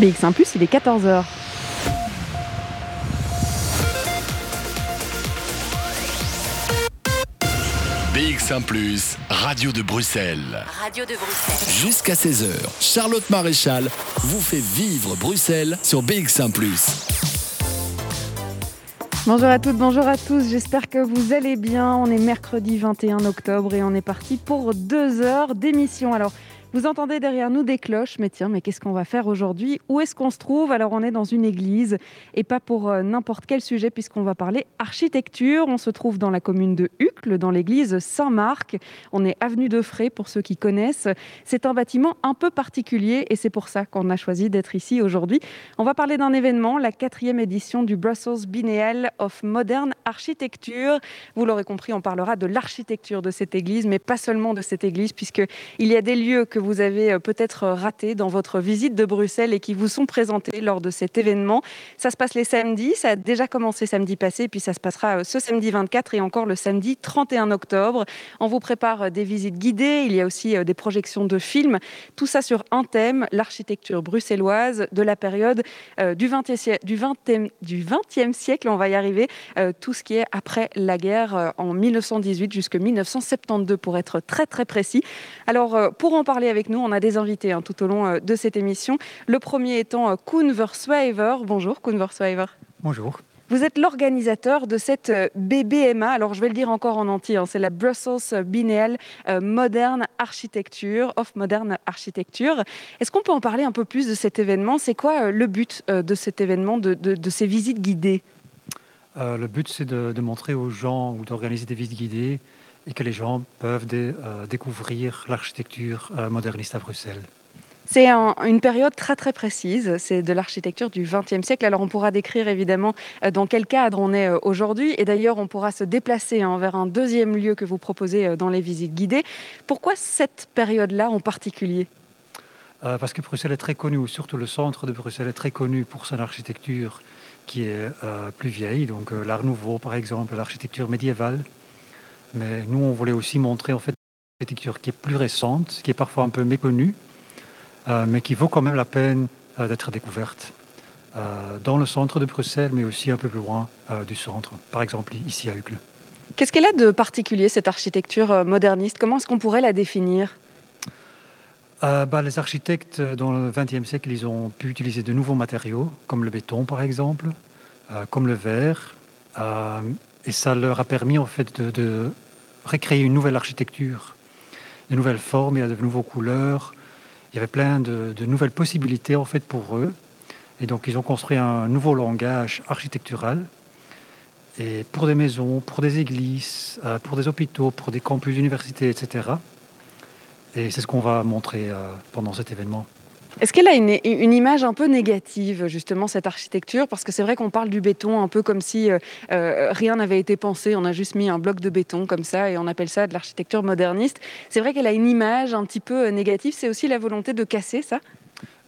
BX1 ⁇ il est 14h. BX1 ⁇ Radio de Bruxelles. Radio de Bruxelles. Jusqu'à 16h, Charlotte Maréchal vous fait vivre Bruxelles sur BX1 ⁇ Bonjour à toutes, bonjour à tous, j'espère que vous allez bien. On est mercredi 21 octobre et on est parti pour deux heures d'émission. Alors, vous entendez derrière nous des cloches, mais tiens, mais qu'est-ce qu'on va faire aujourd'hui? Où est-ce qu'on se trouve? Alors on est dans une église et pas pour euh, n'importe quel sujet puisqu'on va parler architecture. On se trouve dans la commune de Hucle, dans l'église Saint-Marc. On est avenue de Fray pour ceux qui connaissent. C'est un bâtiment un peu particulier et c'est pour ça qu'on a choisi d'être ici aujourd'hui. On va parler d'un événement, la quatrième édition du Brussels Biennial of Modern Architecture. Vous l'aurez compris, on parlera de l'architecture de cette église, mais pas seulement de cette église puisque il y a des lieux que vous avez euh, peut-être raté dans votre visite de Bruxelles et qui vous sont présentés lors de cet événement. Ça se passe les samedis, ça a déjà commencé samedi passé, puis ça se passera euh, ce samedi 24 et encore le samedi 31 octobre. On vous prépare euh, des visites guidées, il y a aussi des projections de films, tout ça sur un thème, l'architecture bruxelloise de la période du 20e, du 20e, du 20e siècle, on va y arriver, tout ce qui est après la guerre en 1918 jusqu'en 1972 pour être très très précis. Alors pour en parler avec nous. On a des invités hein, tout au long euh, de cette émission. Le premier étant euh, Koen Verswijver. Bonjour Koen Verswijver. Bonjour. Vous êtes l'organisateur de cette euh, BBMA. Alors, je vais le dire encore en entier. Hein, c'est la Brussels Biennial Modern Architecture, of Modern Architecture. Est-ce qu'on peut en parler un peu plus de cet événement? C'est quoi le but de cet événement, de, de, ces visites guidées? Le but, c'est de, de, montrer aux gens ou d'organiser des visites guidées et que les gens peuvent euh, découvrir l'architecture euh, moderniste à Bruxelles. C'est une période très très précise, c'est de l'architecture du XXe siècle. Alors on pourra décrire évidemment euh, dans quel cadre on est aujourd'hui et d'ailleurs on pourra se déplacer hein, vers un deuxième lieu que vous proposez dans les visites guidées. Pourquoi cette période-là en particulier? Parce que Bruxelles est très connu, surtout le centre de Bruxelles est très connu pour son architecture qui est plus vieille, donc l'art nouveau par exemple, l'architecture médiévale. Mais nous, on voulait aussi montrer en fait une architecture qui est plus récente, qui est parfois un peu méconnue, euh, mais qui vaut quand même la peine euh, d'être découverte. Euh, dans le centre de Bruxelles, mais aussi un peu plus loin du centre, par exemple ici à Uccle. Qu'est-ce qu'elle a de particulier, cette architecture moderniste? Comment est-ce qu'on pourrait la définir? Bah, les architectes dans le XXe siècle, ils ont pu utiliser de nouveaux matériaux, comme le béton par exemple, comme le verre, et ça leur a permis en fait de, recréer une nouvelle architecture, de nouvelles formes, il y a de nouvelles couleurs, il y avait plein de, nouvelles possibilités en fait pour eux. Et donc ils ont construit un nouveau langage architectural. Et pour des maisons, pour des églises, euh, pour des hôpitaux, pour des campus universités, etc. Et c'est ce qu'on va montrer euh, pendant cet événement. Est-ce qu'elle a une, image un peu négative, justement, cette architecture? Parce que c'est vrai qu'on parle du béton un peu comme si euh, euh, rien n'avait été pensé, on a juste mis un bloc de béton comme ça et on appelle ça de l'architecture moderniste. C'est vrai qu'elle a une image un petit peu euh, négative, c'est aussi la volonté de casser ça?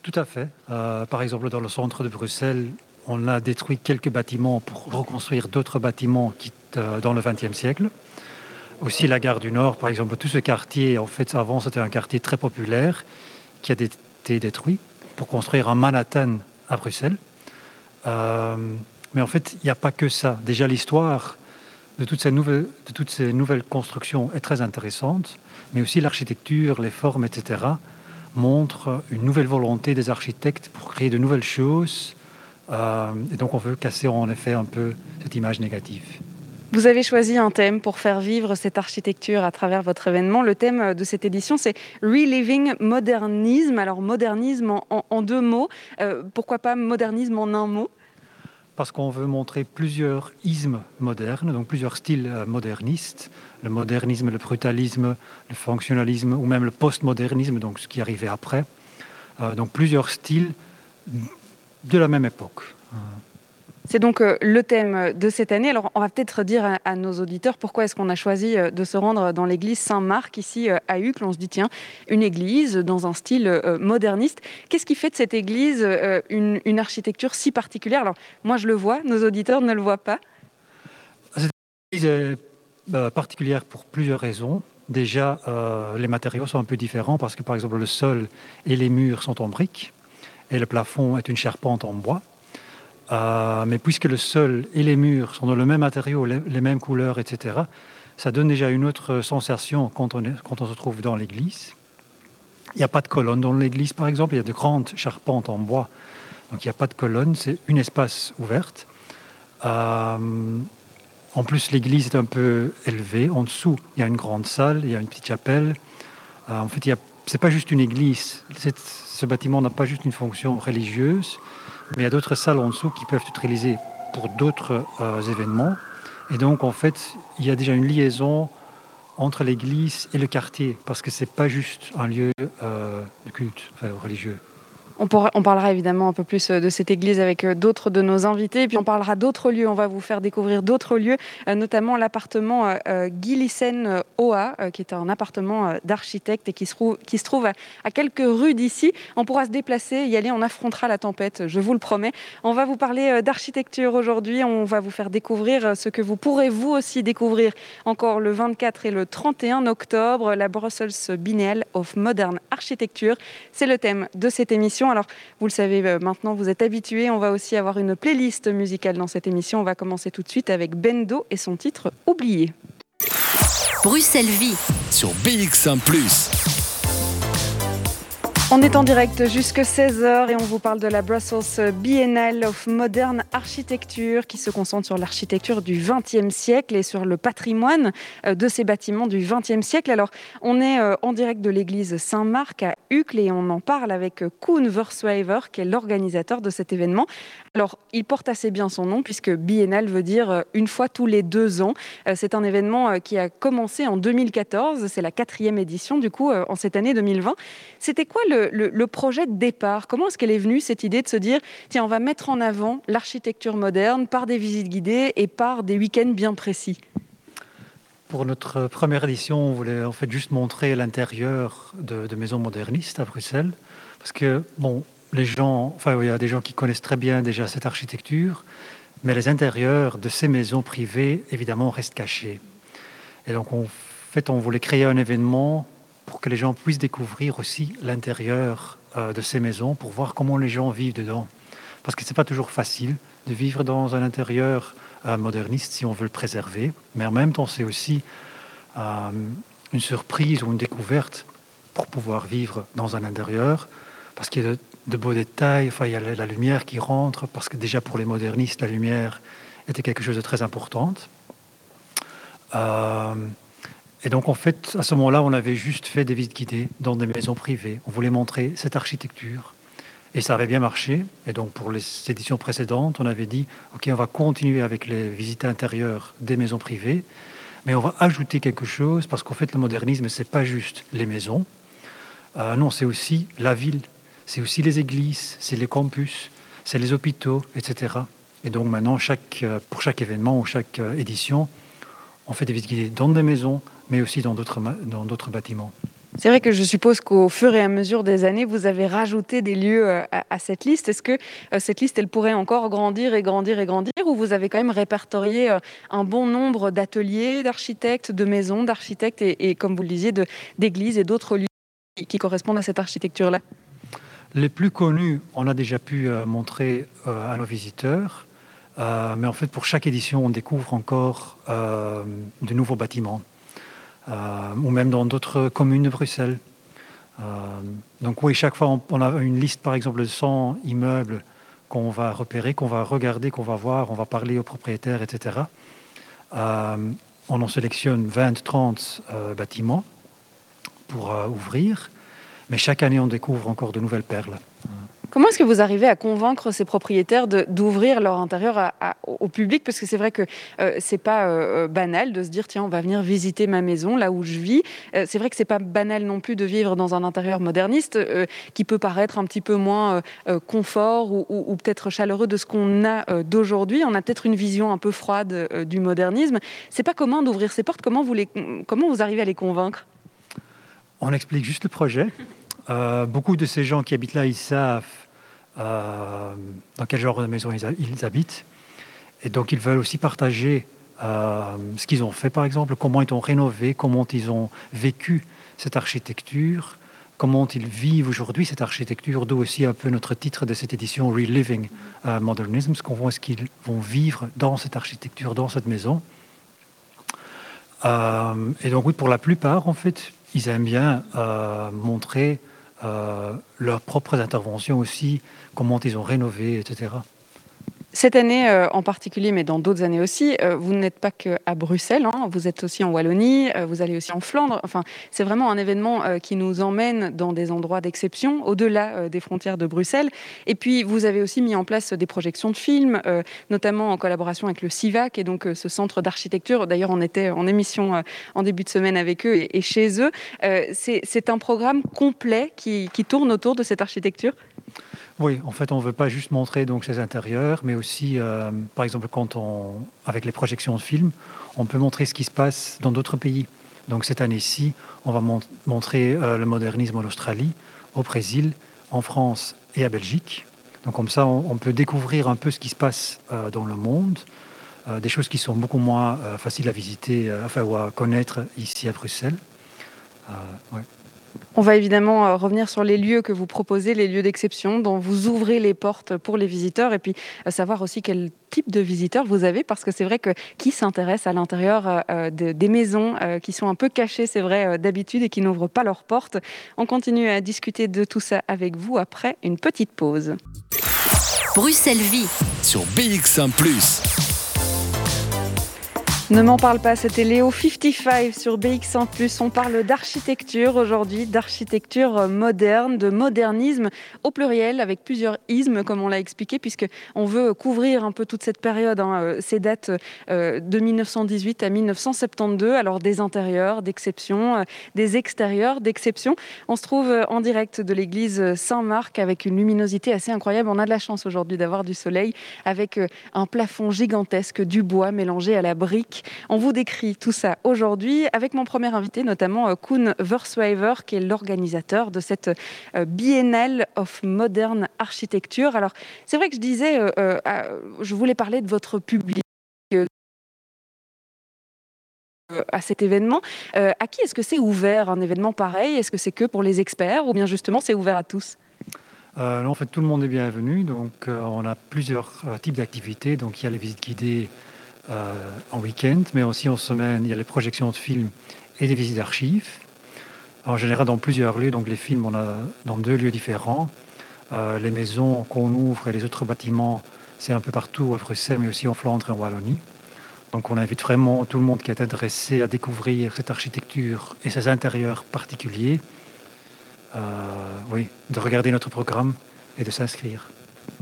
Tout à fait. par exemple, dans le centre de Bruxelles, on a détruit quelques bâtiments pour reconstruire d'autres bâtiments qui, dans le XXe siècle. Aussi la gare du Nord, par exemple, tout ce quartier, en fait, avant c'était un quartier très populaire qui a des détruit pour construire un Manhattan à Bruxelles. Euh, mais en fait, il n'y a pas que ça. Déjà, l'histoire de toutes, ces nouvelles, de toutes ces nouvelles constructions est très intéressante, mais aussi l'architecture, les formes, etc., montrent une nouvelle volonté des architectes pour créer de nouvelles choses. Euh, et donc, on veut casser en effet un peu cette image négative. Vous avez choisi un thème pour faire vivre cette architecture à travers votre événement. Le thème de cette édition, c'est Reliving Modernisme. Alors, modernisme en, deux mots. Euh, pourquoi pas modernisme en un mot? Parce qu'on veut montrer plusieurs ismes modernes, donc plusieurs styles euh, modernistes. Le modernisme, le brutalisme, le fonctionnalisme ou même le postmodernisme, donc ce qui arrivait après. Euh, donc plusieurs styles de la même époque. C'est donc euh, le thème de cette année. Alors, on va peut-être dire à, nos auditeurs pourquoi est-ce qu'on a choisi euh, de se rendre dans l'église Saint-Marc, ici euh, à Uccle. On se dit, tiens, une église dans un style moderniste. Qu'est-ce qui fait de cette église une, architecture si particulière? Alors, moi, je le vois, nos auditeurs ne le voient pas. Cette église est particulière pour plusieurs raisons. Déjà, les matériaux sont un peu différents parce que, par exemple, le sol et les murs sont en briques. et le plafond est une charpente en bois. Mais puisque le sol et les murs sont dans le même matériau, les, mêmes couleurs, etc., ça donne déjà une autre sensation quand on, quand on se trouve dans l'église. Il n'y a pas de colonne dans l'église, par exemple, il y a de grandes charpentes en bois. Donc il n'y a pas de colonne, c'est une espace ouverte. Euh, en plus, l'église est un peu élevée. En dessous, il y a une grande salle, il y a une petite chapelle. Euh, en fait, ce n'est pas juste une église. Ce bâtiment n'a pas juste une fonction religieuse, mais il y a d'autres salles en dessous qui peuvent être utilisées pour d'autres euh, événements. Et donc, en fait, il y a déjà une liaison entre l'église et le quartier, parce que ce n'est pas juste un lieu euh, de culte religieux. On, parlera évidemment un peu plus euh, de cette église avec euh, d'autres de nos invités. Puis on parlera d'autres lieux. On va vous faire découvrir d'autres lieux, euh, notamment l'appartement Gillissen Oa, qui est un appartement d'architecte et qui se, trouve, qui se trouve à, quelques rues d'ici. On pourra se déplacer, y aller, on affrontera la tempête, je vous le promets. On va vous parler d'architecture aujourd'hui. On va vous faire découvrir ce que vous pourrez vous aussi découvrir encore le 24 et le 31 octobre, la Brussels Biennale of Modern Architecture. C'est le thème de cette émission. Alors, vous le savez euh, maintenant, vous êtes habitués. On va aussi avoir une playlist musicale dans cette émission. On va commencer tout de suite avec Bendo et son titre Oublié. Bruxelles Vie sur BX1 ⁇ on est en direct jusque 16h et on vous parle de la Brussels Biennale of Modern Architecture qui se concentre sur l'architecture du XXe siècle et sur le patrimoine euh, de ces bâtiments du XXe siècle. Alors, on est euh, en direct de l'église Saint-Marc à Uccle et on en parle avec Koen Verswever qui est l'organisateur de cet événement. Alors, il porte assez bien son nom puisque biennale veut dire euh, une fois tous les deux ans. C'est un événement qui a commencé en 2014. C'est la quatrième édition du coup en cette année 2020. C'était quoi le le, projet de départ? Comment est-ce qu'elle est venue, cette idée de se dire, tiens, on va mettre en avant l'architecture moderne par des visites guidées et par des week-ends bien précis? Pour notre première édition, on voulait en fait juste montrer l'intérieur de, maisons modernistes à Bruxelles, parce que bon, les gens, enfin, il y a des gens qui connaissent très bien déjà cette architecture, mais les intérieurs de ces maisons privées, évidemment, restent cachés. Et donc, en fait, on voulait créer un événement pour que les gens puissent découvrir aussi l'intérieur euh, de ces maisons, pour voir comment les gens vivent dedans. Parce que ce n'est pas toujours facile de vivre dans un intérieur euh, moderniste si on veut le préserver, mais en même temps c'est aussi euh, une surprise ou une découverte pour pouvoir vivre dans un intérieur, parce qu'il y a de, beaux détails, enfin, il y a la, lumière qui rentre, parce que déjà pour les modernistes, la lumière était quelque chose de très importante. Et donc, en fait, à ce moment-là, on avait juste fait des visites guidées dans des maisons privées. On voulait montrer cette architecture. Et ça avait bien marché. Et donc, pour les éditions précédentes, on avait dit, OK, on va continuer avec les visites intérieures des maisons privées, mais on va ajouter quelque chose, parce qu'en fait, le modernisme, c'est pas juste les maisons. Euh, non, c'est aussi la ville, c'est aussi les églises, c'est les campus, c'est les hôpitaux, etc. Et donc, maintenant, euh, pour chaque événement ou chaque euh, édition, on fait des visites dans des maisons, mais aussi dans d'autres bâtiments. C'est vrai que je suppose qu'au fur et à mesure des années, vous avez rajouté des lieux euh, à, cette liste. Est-ce que cette liste, elle pourrait encore grandir et grandir et grandir ou vous avez quand même répertorié un bon nombre d'ateliers, d'architectes, de maisons, d'architectes et, comme vous le disiez, d'églises et d'autres lieux qui correspondent à cette architecture-là? Les plus connus, on a déjà pu montrer à nos visiteurs. mais en fait, pour chaque édition, on découvre encore de nouveaux bâtiments. Euh, ou même dans d'autres communes de Bruxelles. Euh, donc oui, chaque fois, on, a une liste, par exemple, de 100 immeubles qu'on va repérer, qu'on va regarder, qu'on va voir, on va parler aux propriétaires, etc. Euh, on en sélectionne 20, 30 bâtiments pour ouvrir, mais chaque année, on découvre encore de nouvelles perles. Comment est-ce que vous arrivez à convaincre ces propriétaires d'ouvrir leur intérieur au public? Parce que c'est vrai que euh, c'est pas euh, euh, banal de se dire tiens, on va venir visiter ma maison là où je vis. c'est vrai que c'est pas banal non plus de vivre dans un intérieur moderniste qui peut paraître un petit peu moins confort ou, peut-être chaleureux de ce qu'on a d'aujourd'hui. On a peut-être une vision un peu froide du modernisme. C'est pas commun d'ouvrir ces portes. Comment vous, les, comment vous arrivez à les convaincre? On explique juste le projet. beaucoup de ces gens qui habitent là, ils savent euh, dans quel genre de maison ils, habitent. Et donc, ils veulent aussi partager euh, ce qu'ils ont fait, par exemple, comment ils ont rénové, comment ils ont vécu cette architecture, comment ils vivent aujourd'hui cette architecture, d'où aussi un peu notre titre de cette édition Reliving Modernism, comment est-ce qu'ils vont vivre dans cette architecture, dans cette maison. Euh, et donc oui, pour la plupart, en fait, ils aiment bien euh, montrer euh, leurs propres interventions aussi, comment ils ont rénové, etc. Cette année euh, en particulier, mais dans d'autres années aussi, euh, vous n'êtes pas qu'à Bruxelles, hein, vous êtes aussi en Wallonie, euh, vous allez aussi en Flandre. Enfin, c'est vraiment un événement qui nous emmène dans des endroits d'exception, au-delà des frontières de Bruxelles. Et puis, vous avez aussi mis en place des projections de films, notamment en collaboration avec le CIVAC et donc ce centre d'architecture. D'ailleurs, on était en émission en début de semaine avec eux et, chez eux. c'est un programme complet qui tourne autour de cette architecture? Oui, en fait, on ne veut pas juste montrer donc ces intérieurs, mais aussi, euh, par exemple, quand on, avec les projections de films, on peut montrer ce qui se passe dans d'autres pays. Donc cette année-ci, on va montrer euh, le modernisme en Australie, au Brésil, en France et à Belgique. Donc comme ça, on, peut découvrir un peu ce qui se passe euh, dans le monde, des choses qui sont beaucoup moins faciles à visiter, enfin, ou à connaître ici à Bruxelles. On va évidemment euh, revenir sur les lieux que vous proposez, les lieux d'exception dont vous ouvrez les portes pour les visiteurs et puis euh, savoir aussi quel type de visiteurs vous avez parce que c'est vrai que qui s'intéresse à l'intérieur euh, des maisons qui sont un peu cachées, c'est vrai, d'habitude et qui n'ouvrent pas leurs portes. On continue à discuter de tout ça avec vous après une petite pause. Bruxelles Vie sur BX1 ⁇ ne m'en parle pas, c'était Léo 55 sur BX1+. On parle d'architecture aujourd'hui, d'architecture moderne, de modernisme au pluriel, avec plusieurs ismes, comme on l'a expliqué, puisqu'on veut couvrir un peu toute cette période. Hein, euh, ces dates euh, de 1918 à 1972, alors des intérieurs d'exception, euh, des extérieurs d'exception. On se trouve en direct de l'église Saint-Marc avec une luminosité assez incroyable. On a de la chance aujourd'hui d'avoir du soleil, avec un plafond gigantesque, du bois mélangé à la brique on vous décrit tout ça aujourd'hui avec mon premier invité, notamment euh, Koen Verswijver, qui est l'organisateur de cette euh, Biennale of Modern Architecture. Alors, c'est vrai que je disais, euh, je voulais parler de votre public à cet événement. à qui est-ce que c'est ouvert un événement pareil? Est-ce que c'est que pour les experts ou bien justement c'est ouvert à tous? En fait, tout le monde est bienvenu. Donc, on a plusieurs types d'activités. Donc, il y a les visites guidées en week-end, mais aussi en semaine. Il y a les projections de films et des visites d'archives. En général, dans plusieurs lieux. Donc, les films, on a dans deux lieux différents. Euh, les maisons qu'on ouvre et les autres bâtiments, c'est un peu partout à Bruxelles, mais aussi en Flandre et en Wallonie. Donc, on invite vraiment tout le monde qui est intéressé à découvrir cette architecture et ses intérieurs particuliers, euh, de regarder notre programme et de s'inscrire.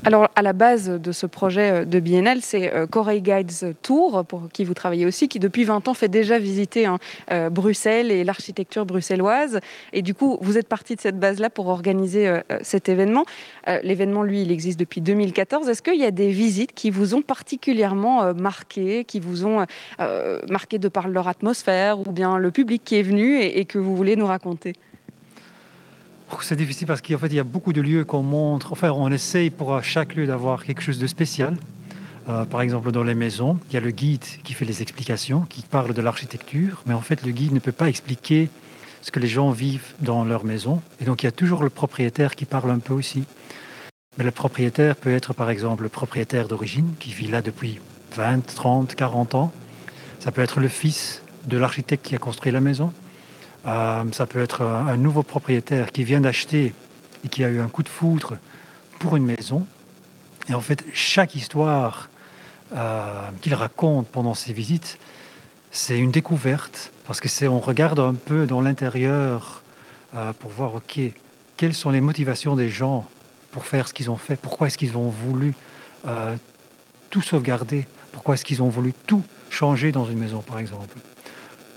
Alors, à la base de ce projet euh, de biennale, c'est euh, Corey Guides Tour, pour qui vous travaillez aussi, qui depuis 20 ans fait déjà visiter hein, euh, Bruxelles et l'architecture bruxelloise. Et du coup, vous êtes parti de cette base-là pour organiser cet événement. L'événement, lui, il existe depuis 2014. Est-ce qu'il y a des visites qui vous ont particulièrement marqué, qui vous ont marqué de par leur atmosphère, ou bien le public qui est venu et que vous voulez nous raconter? C'est difficile parce qu'en fait, il y a beaucoup de lieux qu'on montre. Enfin, on essaye pour chaque lieu d'avoir quelque chose de spécial. Euh, par exemple, dans les maisons, il y a le guide qui fait les explications, qui parle de l'architecture, mais en fait, le guide ne peut pas expliquer ce que les gens vivent dans leur maison. Et donc, il y a toujours le propriétaire qui parle un peu aussi. Mais le propriétaire peut être, par exemple, le propriétaire d'origine, qui vit là depuis 20, 30, 40 ans. Ça peut être le fils de l'architecte qui a construit la maison. Euh, ça peut être un nouveau propriétaire qui vient d'acheter et qui a eu un coup de foudre pour une maison. Et en fait, chaque histoire euh, qu'il raconte pendant ses visites, c'est une découverte parce que c'est on regarde un peu dans l'intérieur euh, pour voir quelles sont les motivations des gens pour faire ce qu'ils ont fait, pourquoi est-ce qu'ils ont voulu tout sauvegarder, pourquoi est-ce qu'ils ont voulu tout changer dans une maison par exemple.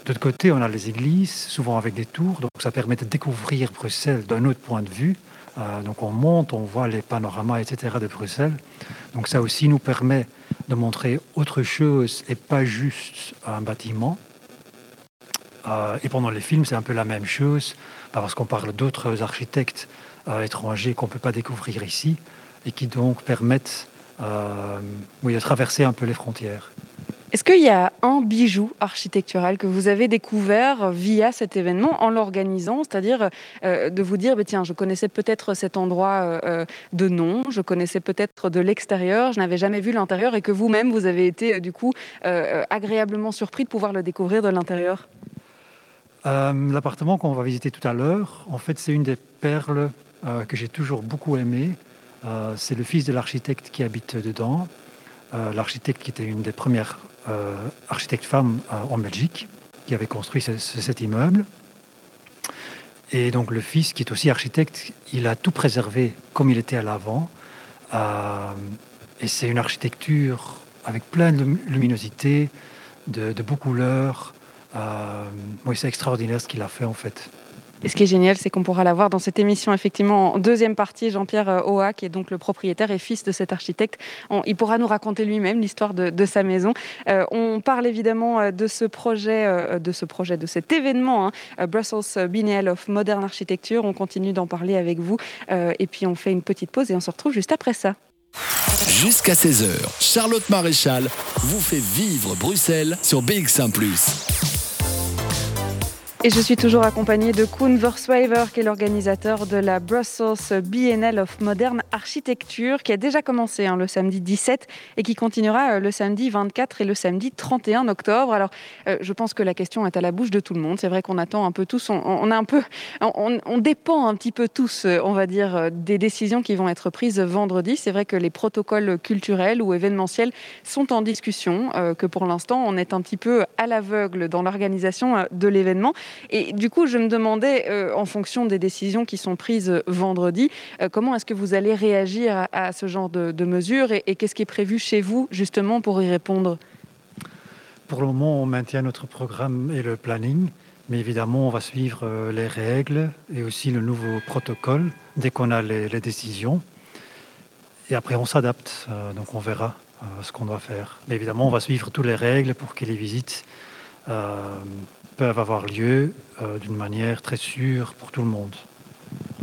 De l'autre côté, on a les églises, souvent avec des tours, donc ça permet de découvrir Bruxelles d'un autre point de vue. Euh, donc on monte, on voit les panoramas, etc. de Bruxelles. Donc ça aussi nous permet de montrer autre chose et pas juste un bâtiment. Euh, et pendant les films, c'est un peu la même chose, parce qu'on parle d'autres architectes euh, étrangers qu'on ne peut pas découvrir ici, et qui donc permettent de traverser un peu les frontières. Est-ce qu'il y a un bijou architectural que vous avez découvert via cet événement en l'organisant, c'est-à-dire euh, de vous dire, bah, tiens, je connaissais peut-être cet endroit euh, euh, de nom, je connaissais peut-être de l'extérieur, je n'avais jamais vu l'intérieur et que vous-même, vous avez été du coup agréablement surpris de pouvoir le découvrir de l'intérieur? L'appartement qu'on va visiter tout à l'heure, en fait, c'est une des perles que j'ai toujours beaucoup aimées. c'est le fils de l'architecte qui habite dedans. l'architecte qui était une des premières architecte femme euh, en Belgique, qui avait construit cet immeuble. Et donc le fils, qui est aussi architecte, il a tout préservé comme il était à l'avant. Euh, et c'est une architecture avec plein de luminosité, de, de beaux couleurs. oui, c'est extraordinaire ce qu'il a fait en fait. Et ce qui est génial, c'est qu'on pourra la voir dans cette émission, effectivement, en deuxième partie. Jean-Pierre euh, Oa, qui est donc le propriétaire et fils de cet architecte, il pourra nous raconter lui-même l'histoire de, sa maison. Euh, on parle évidemment euh, de ce projet, de ce projet, de cet événement, hein, Brussels Biennial of Modern Architecture. On continue d'en parler avec vous. et puis on fait une petite pause et on se retrouve juste après ça. Jusqu'à 16h, Charlotte Maréchal vous fait vivre Bruxelles sur BX1 ⁇ et je suis toujours accompagnée de Koen Verswever, qui est l'organisateur de la Brussels Biennale of Modern Architecture, qui a déjà commencé hein, le samedi 17 et qui continuera euh, le samedi 24 et le samedi 31 octobre. Alors, euh, je pense que la question est à la bouche de tout le monde. C'est vrai qu'on attend un peu tous, on, a un peu, on, dépend un petit peu tous, euh, on va dire, des décisions qui vont être prises vendredi. C'est vrai que les protocoles culturels ou événementiels sont en discussion, que pour l'instant, on est un petit peu à l'aveugle dans l'organisation de l'événement. Et du coup, je me demandais, euh, en fonction des décisions qui sont prises euh, vendredi, euh, comment est-ce que vous allez réagir à, ce genre de, mesures et, qu'est-ce qui est prévu chez vous justement pour y répondre? Pour le moment, on maintient notre programme et le planning. Mais évidemment, on va suivre les règles et aussi le nouveau protocole dès qu'on a les, décisions. Et après, on s'adapte. donc, on verra ce qu'on doit faire. Mais évidemment, on va suivre toutes les règles pour que les visites peuvent avoir lieu euh, d'une manière très sûre pour tout le monde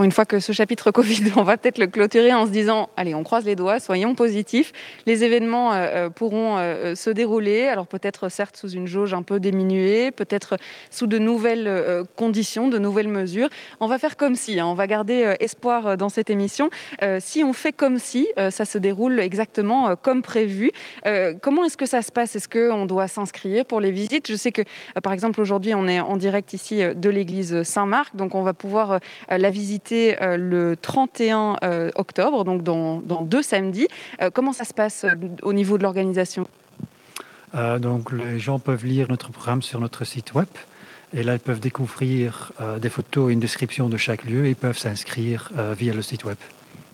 une fois que ce chapitre Covid, on va peut-être le clôturer en se disant, allez, on croise les doigts, soyons positifs. Les événements euh, euh, pourront euh, se dérouler, alors peut-être certes sous une jauge un peu diminuée, peut-être sous de nouvelles conditions, de nouvelles mesures. On va faire comme si, hein, on va garder espoir dans cette émission. si on fait comme si, ça se déroule exactement comme prévu. comment est-ce que ça se passe? Est-ce qu'on doit s'inscrire pour les visites? Je sais que, par exemple, aujourd'hui, on est en direct ici de l'église Saint-Marc, donc on va pouvoir la visiter euh, le 31 euh, octobre, donc dans, deux samedis. Euh, comment ça se passe au niveau de l'organisation? Donc les gens peuvent lire notre programme sur notre site web. Et là, ils peuvent découvrir des photos et une description de chaque lieu et ils peuvent s'inscrire via le site web.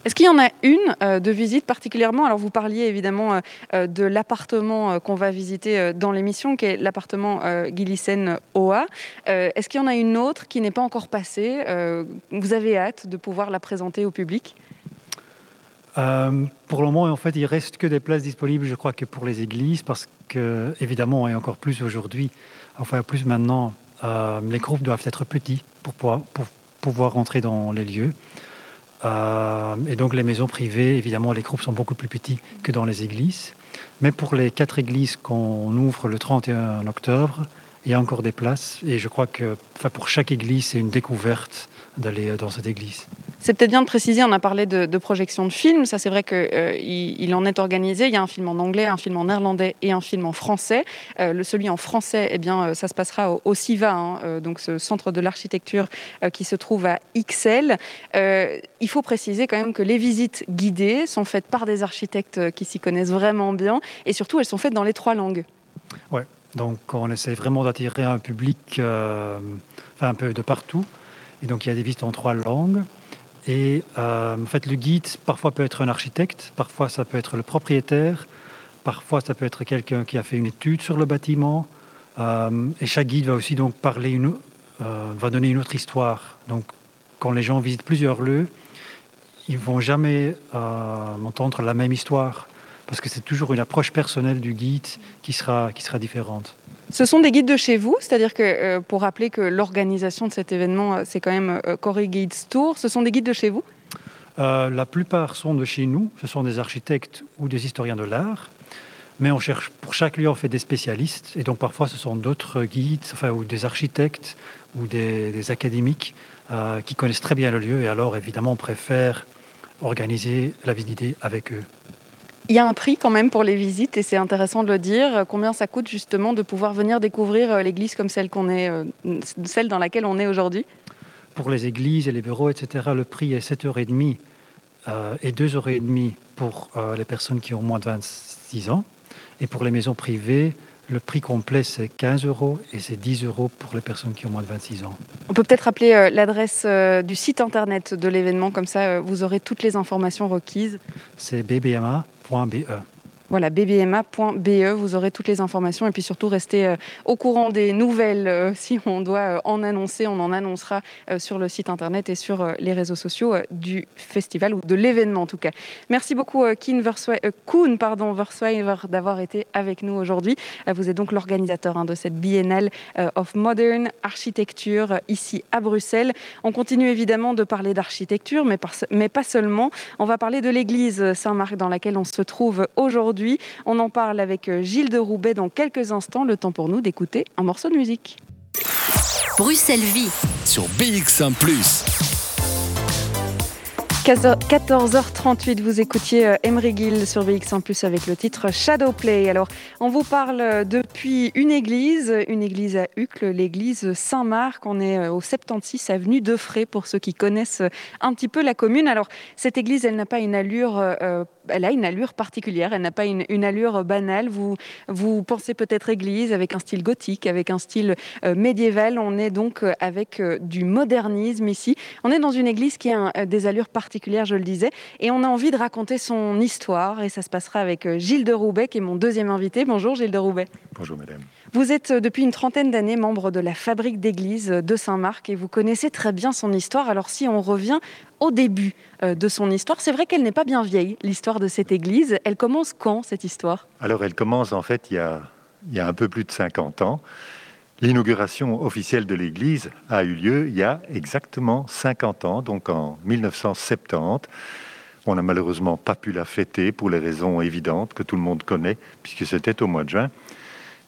Est-ce qu'il y en a une euh, de visite particulièrement? Alors vous parliez évidemment euh, euh, de l'appartement qu'on va visiter dans l'émission, qui est l'appartement Gillissen OA. Est-ce qu'il y en a une autre qui n'est pas encore passée Vous avez hâte de pouvoir la présenter au public? Pour le moment, en fait, il reste que des places disponibles, je crois, que pour les églises, parce que, évidemment, et encore plus aujourd'hui, enfin plus maintenant, les groupes doivent être petits pour pouvoir, pour pouvoir rentrer dans les lieux. Euh, et donc les maisons privées, évidemment, les groupes sont beaucoup plus petits que dans les églises. Mais pour les quatre églises qu'on ouvre le 31 octobre, il y a encore des places. Et je crois que pour chaque église, c'est une découverte d'aller dans cette église. C'est peut-être bien de préciser, on a parlé de, projection de films, ça c'est vrai qu'il euh, en est organisé, il y a un film en anglais, un film en néerlandais et un film en français. Euh, le, celui en français, eh bien, euh, ça se passera au, CIVA, hein, donc ce centre de l'architecture qui se trouve à XL. il faut préciser quand même que les visites guidées sont faites par des architectes qui s'y connaissent vraiment bien et surtout elles sont faites dans les trois langues. Ouais, donc on essaie vraiment d'attirer un public un peu de partout. Et donc il y a des visites en trois langues. Et euh, en fait, le guide, parfois peut être un architecte, parfois ça peut être le propriétaire, parfois ça peut être quelqu'un qui a fait une étude sur le bâtiment. Euh, et chaque guide va aussi donc parler une, euh, va donner une autre histoire. Donc, quand les gens visitent plusieurs lieux, ils vont jamais entendre la même histoire parce que c'est toujours une approche personnelle du guide qui sera, qui sera différente. Ce sont des guides de chez vous, c'est-à-dire que euh, pour rappeler que l'organisation de cet événement, euh, c'est quand même euh, Corey Guides Tour, ce sont des guides de chez vous? La plupart sont de chez nous, ce sont des architectes ou des historiens de l'art. Mais on cherche, pour chaque lieu, on fait des spécialistes. Et donc parfois, ce sont d'autres guides, enfin, ou des architectes, ou des, académiques euh, qui connaissent très bien le lieu. Et alors, évidemment, on préfère organiser la visite avec eux. Il y a un prix quand même pour les visites et c'est intéressant de le dire. Combien ça coûte justement de pouvoir venir découvrir euh, l'église comme celle qu'on est, euh, celle dans laquelle on est aujourd'hui? Pour les églises et les bureaux, etc., le prix est 7,5 euh, et 2,5 pour les personnes qui ont moins de 26 ans. Et pour les maisons privées, le prix complet, c'est 15 euros et c'est 10 euros pour les personnes qui ont moins de 26 ans. On peut peut-être rappeler l'adresse du site internet de l'événement, comme ça vous aurez toutes les informations requises. C'est bbma Point.be. Voilà, bbma.be, vous aurez toutes les informations et puis surtout restez euh, au courant des nouvelles. Euh, si on doit euh, en annoncer, on en annoncera sur le site internet et sur les réseaux sociaux du festival ou de l'événement en tout cas. Merci beaucoup Kuhn pardon, d'avoir été avec nous aujourd'hui. Vous êtes donc l'organisateur hein, de cette biennale of Modern Architecture ici à Bruxelles. On continue évidemment de parler d'architecture, mais, mais pas seulement. On va parler de l'église Saint-Marc dans laquelle on se trouve aujourd'hui on en parle avec euh, Gilles de Roubaix dans quelques instants. Le temps pour nous d'écouter un morceau de musique. Bruxelles Vie sur BX1 ⁇ 14h38, vous écoutiez euh, Emery Gill sur BX1 Plus avec le titre Shadowplay. Alors, on vous parle euh, depuis une église, une église à Uccle, l'église Saint-Marc. On est euh, au 76 avenue de pour ceux qui connaissent un petit peu la commune. Alors, cette église, elle n'a pas une allure, elle a une allure particulière, elle n'a pas une, allure banale. Vous, vous pensez peut-être église avec un style gothique, avec un style médiéval. On est donc avec du modernisme ici. On est dans une église qui a des allures particulières je le disais. Et on a envie de raconter son histoire. Et ça se passera avec euh, Gilles de Roubaix, qui est mon deuxième invité. Bonjour Gilles de Roubaix. Bonjour madame. Vous êtes euh, depuis une trentaine d'années membre de la fabrique d'église de Saint-Marc et vous connaissez très bien son histoire. Alors si on revient au début euh, de son histoire, c'est vrai qu'elle n'est pas bien vieille, l'histoire de cette église. Elle commence quand cette histoire? Alors elle commence en fait il y a, il y a un peu plus de 50 ans. L'inauguration officielle de l'église a eu lieu il y a exactement 50 ans, donc en 1970. On n'a malheureusement pas pu la fêter pour les raisons évidentes que tout le monde connaît, puisque c'était au mois de juin.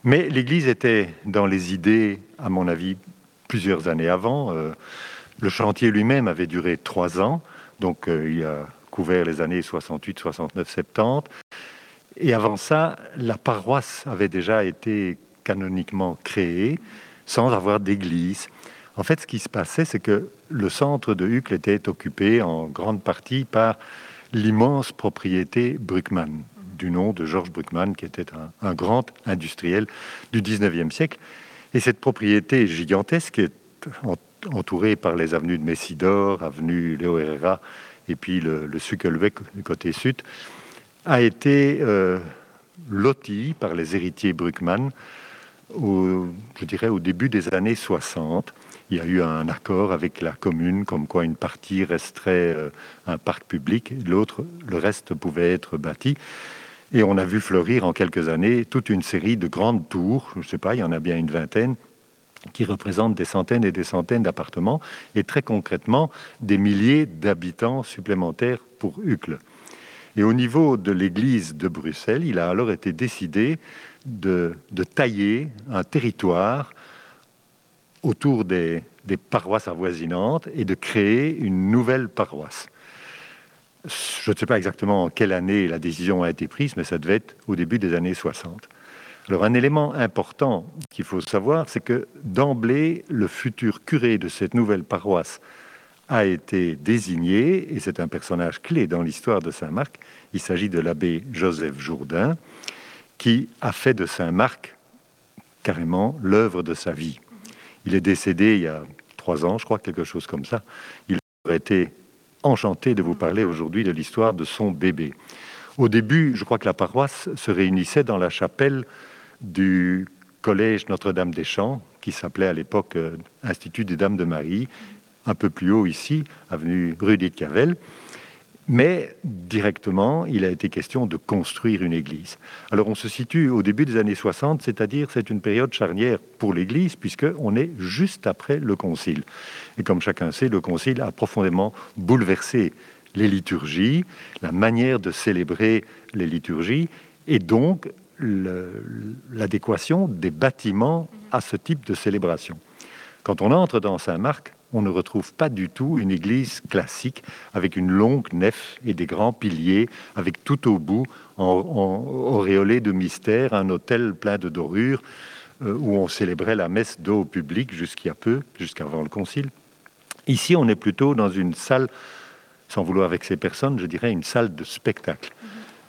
Mais l'église était dans les idées, à mon avis, plusieurs années avant. Euh, le chantier lui-même avait duré trois ans, donc euh, il a couvert les années 68, 69, 70. Et avant ça, la paroisse avait déjà été canoniquement créé sans avoir d'église. En fait, ce qui se passait, c'est que le centre de Hucle était occupé en grande partie par l'immense propriété Bruckmann, du nom de Georges Bruckmann, qui était un, grand industriel du 19e siècle. Et cette propriété gigantesque, est entourée par les avenues de Messidor, avenue Léo Herrera, et puis le, le du côté sud, a été euh, lotie par les héritiers Bruckmann au, je dirais, au début des années 60. Il y a eu un accord avec la commune, comme quoi une partie resterait euh, un parc public, l'autre, le reste pouvait être bâti. Et on a vu fleurir en quelques années toute une série de grandes tours, je ne sais pas, il y en a bien une vingtaine, qui représentent des centaines et des centaines d'appartements, et très concrètement des milliers d'habitants supplémentaires pour Uccle. Et au niveau de l'église de Bruxelles, il a alors été décidé de, tailler un territoire autour des, paroisses avoisinantes et de créer une nouvelle paroisse. Je ne sais pas exactement en quelle année la décision a été prise, mais ça devait être au début des années 60. Alors un élément important qu'il faut savoir, c'est que d'emblée, le futur curé de cette nouvelle paroisse a été désigné, et c'est un personnage clé dans l'histoire de Saint-Marc. Il s'agit de l'abbé Joseph Jourdain, qui a fait de Saint-Marc carrément l'œuvre de sa vie. Il est décédé il y a trois ans, je crois, quelque chose comme ça. Il aurait été enchanté de vous parler aujourd'hui de l'histoire de son bébé. Au début, je crois que la paroisse se réunissait dans la chapelle du collège Notre-Dame des Champs, qui s'appelait à l'époque euh, Institut des Dames de Marie, un peu plus haut ici, avenue Rue Cavelles. Mais directement, il a été question de construire une église. Alors on se situe au début des années 60, c'est-à-dire c'est une période charnière pour l'église, puisqu'on est juste après le concile. Et comme chacun sait, le concile a profondément bouleversé les liturgies, la manière de célébrer les liturgies, et donc l'adéquation des bâtiments à ce type de célébration. Quand on entre dans Saint-Marc, on ne retrouve pas du tout une église classique avec une longue nef et des grands piliers, avec tout au bout, en, auréolé de mystère, un hôtel plein de dorures euh, où on célébrait la messe d'eau au public jusqu'à peu, jusqu'avant le concile. Ici, on est plutôt dans une salle, sans vouloir avec ces personnes, je dirais une salle de spectacle.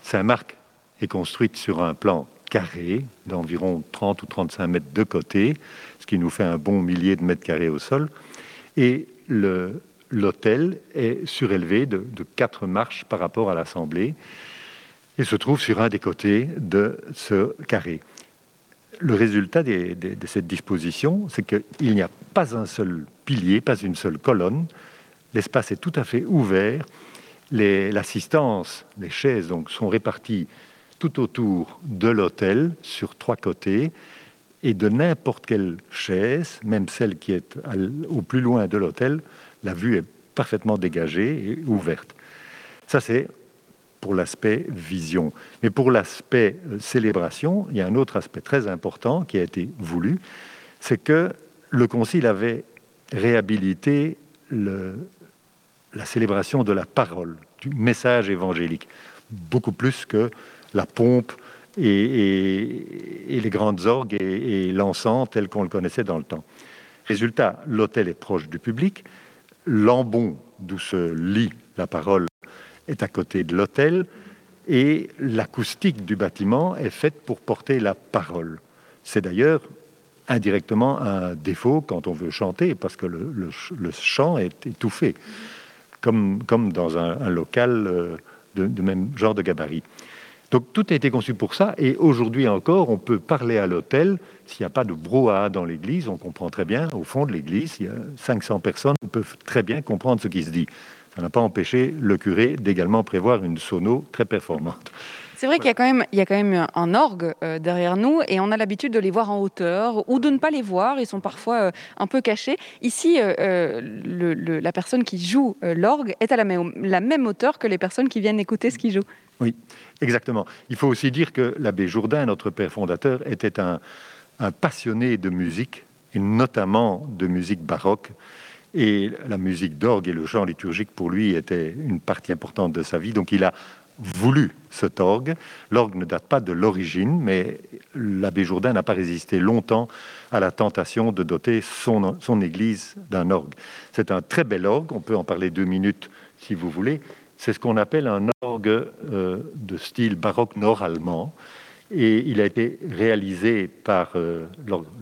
Saint-Marc est construite sur un plan carré d'environ 30 ou 35 mètres de côté, ce qui nous fait un bon millier de mètres carrés au sol. Et l'hôtel est surélevé de, quatre marches par rapport à l'Assemblée et se trouve sur un des côtés de ce carré. Le résultat de cette disposition, c'est qu'il n'y a pas un seul pilier, pas une seule colonne. L'espace est tout à fait ouvert. L'assistance, les, chaises donc, sont réparties tout autour de l'hôtel, sur trois côtés, et de n'importe quelle chaise, même celle qui est au plus loin de l'hôtel, la vue est parfaitement dégagée et ouverte. Ça, c'est pour l'aspect vision. Mais pour l'aspect euh, célébration, il y a un autre aspect très important qui a été voulu, c'est que le Concile avait réhabilité la célébration de la parole, du message évangélique, beaucoup plus que la pompe et, les grandes orgues et, l'encens tel qu'on le connaissait dans le temps. Résultat, l'hôtel est proche du public, l'embon d'où se lit la parole est à côté de l'hôtel, et l'acoustique du bâtiment est faite pour porter la parole. C'est d'ailleurs indirectement un défaut quand on veut chanter, parce que le, chant est étouffé, comme, comme dans un, local euh, de, de, même genre de gabarit. Donc tout a été conçu pour ça, et aujourd'hui encore, on peut parler à l'hôtel s'il n'y a pas de brouhaha dans l'église, on comprend très bien, au fond de l'église, il y a 500 personnes peuvent très bien comprendre ce qui se dit. Ça n'a pas empêché le curé d'également prévoir une sono très performante. C'est vrai qu'il y a quand même, il y a quand même un orgue euh, derrière nous et on a l'habitude de les voir en hauteur ou de ne pas les voir. Ils sont parfois euh, un peu cachés. Ici, euh, la personne qui joue l'orgue est à la même, la même hauteur que les personnes qui viennent écouter ce qu'il joue. Oui, exactement. Il faut aussi dire que l'abbé Jourdain, notre père fondateur, était un, passionné de musique, et notamment de musique baroque. Et la musique d'orgue et le chant liturgique, pour lui, était une partie importante de sa vie. Donc il a voulu cet orgue. L'orgue ne date pas de l'origine, mais l'abbé Jourdain n'a pas résisté longtemps à la tentation de doter son, son église d'un orgue. C'est un très bel orgue, on peut en parler deux minutes si vous voulez. C'est ce qu'on appelle un orgue euh, de style baroque nord-allemand. Et il a été réalisé par euh,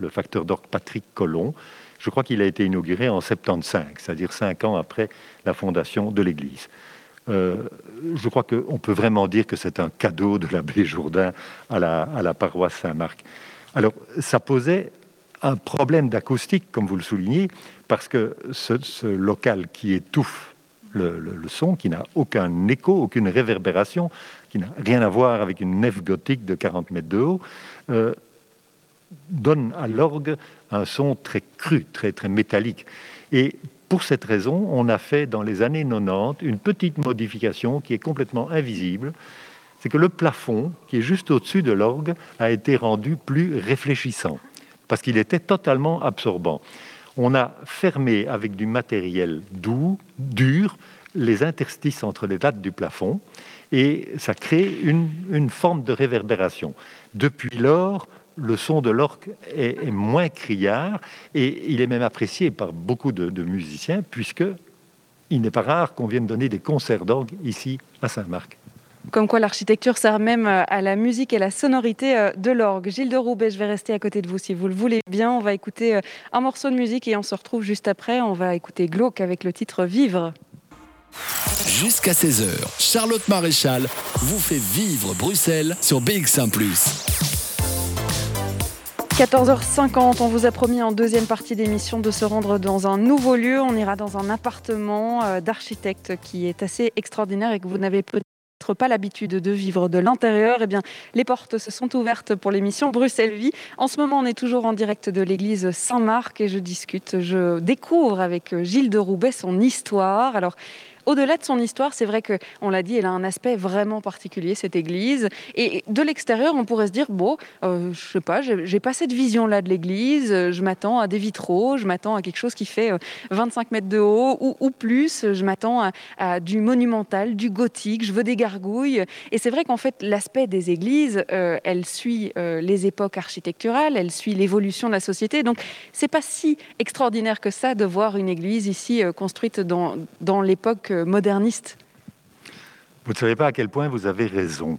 le facteur d'orgue Patrick Colomb. Je crois qu'il a été inauguré en 75, c'est-à-dire cinq ans après la fondation de l'Église. Euh, je crois qu'on peut vraiment dire que c'est un cadeau de l'abbé Jourdain à la, à la paroisse Saint-Marc. Alors, ça posait un problème d'acoustique, comme vous le soulignez, parce que ce, ce local qui étouffe le, son, qui n'a aucun écho, aucune réverbération, qui n'a rien à voir avec une nef gothique de 40 mètres de haut, euh, donne à l'orgue un son très cru, très, très métallique. Et pour cette raison, on a fait dans les années 90 une petite modification qui est complètement invisible. C'est que le plafond, qui est juste au-dessus de l'orgue, a été rendu plus réfléchissant, parce qu'il était totalement absorbant on a fermé avec du matériel doux, dur, les interstices entre les dates du plafond et ça crée une, forme de réverbération. Depuis lors, le son de l'orgue est, moins criard et il est même apprécié par beaucoup de, de musiciens puisque il n'est pas rare qu'on vienne donner des concerts d'orgue ici à Saint-Marc. Comme quoi l'architecture sert même euh, à la musique et la sonorité euh, de l'orgue. Gilles de Roubaix, je vais rester à côté de vous si vous le voulez bien. On va écouter euh, un morceau de musique et on se retrouve juste après. On va écouter Glauque avec le titre Vivre. Jusqu'à 16h, Charlotte Maréchal vous fait vivre Bruxelles sur BX1 ⁇ 14h50, on vous a promis en deuxième partie d'émission de se rendre dans un nouveau lieu. On ira dans un appartement d'architecte qui est assez extraordinaire et que vous n'avez peut pas l'habitude de vivre de l'intérieur, eh bien, les portes se sont ouvertes pour l'émission Bruxelles Vie. En ce moment, on est toujours en direct de l'église Saint-Marc et je discute, je découvre avec Gilles de Roubaix son histoire. Alors, au-delà de son histoire, c'est vrai que on l'a dit, elle a un aspect vraiment particulier cette église. Et de l'extérieur, on pourrait se dire bon, euh, je sais pas, j'ai pas cette vision-là de l'église. Je m'attends à des vitraux, je m'attends à quelque chose qui fait 25 euh, mètres de haut ou, plus. Je m'attends à, du monumental, du gothique. Je veux des gargouilles. Et c'est vrai qu'en fait, l'aspect des églises, euh, elle suit les époques architecturales, elle suit l'évolution de la société. Donc, c'est pas si extraordinaire que ça de voir une église ici construite dans, dans l'époque moderniste Vous ne savez pas à quel point vous avez raison.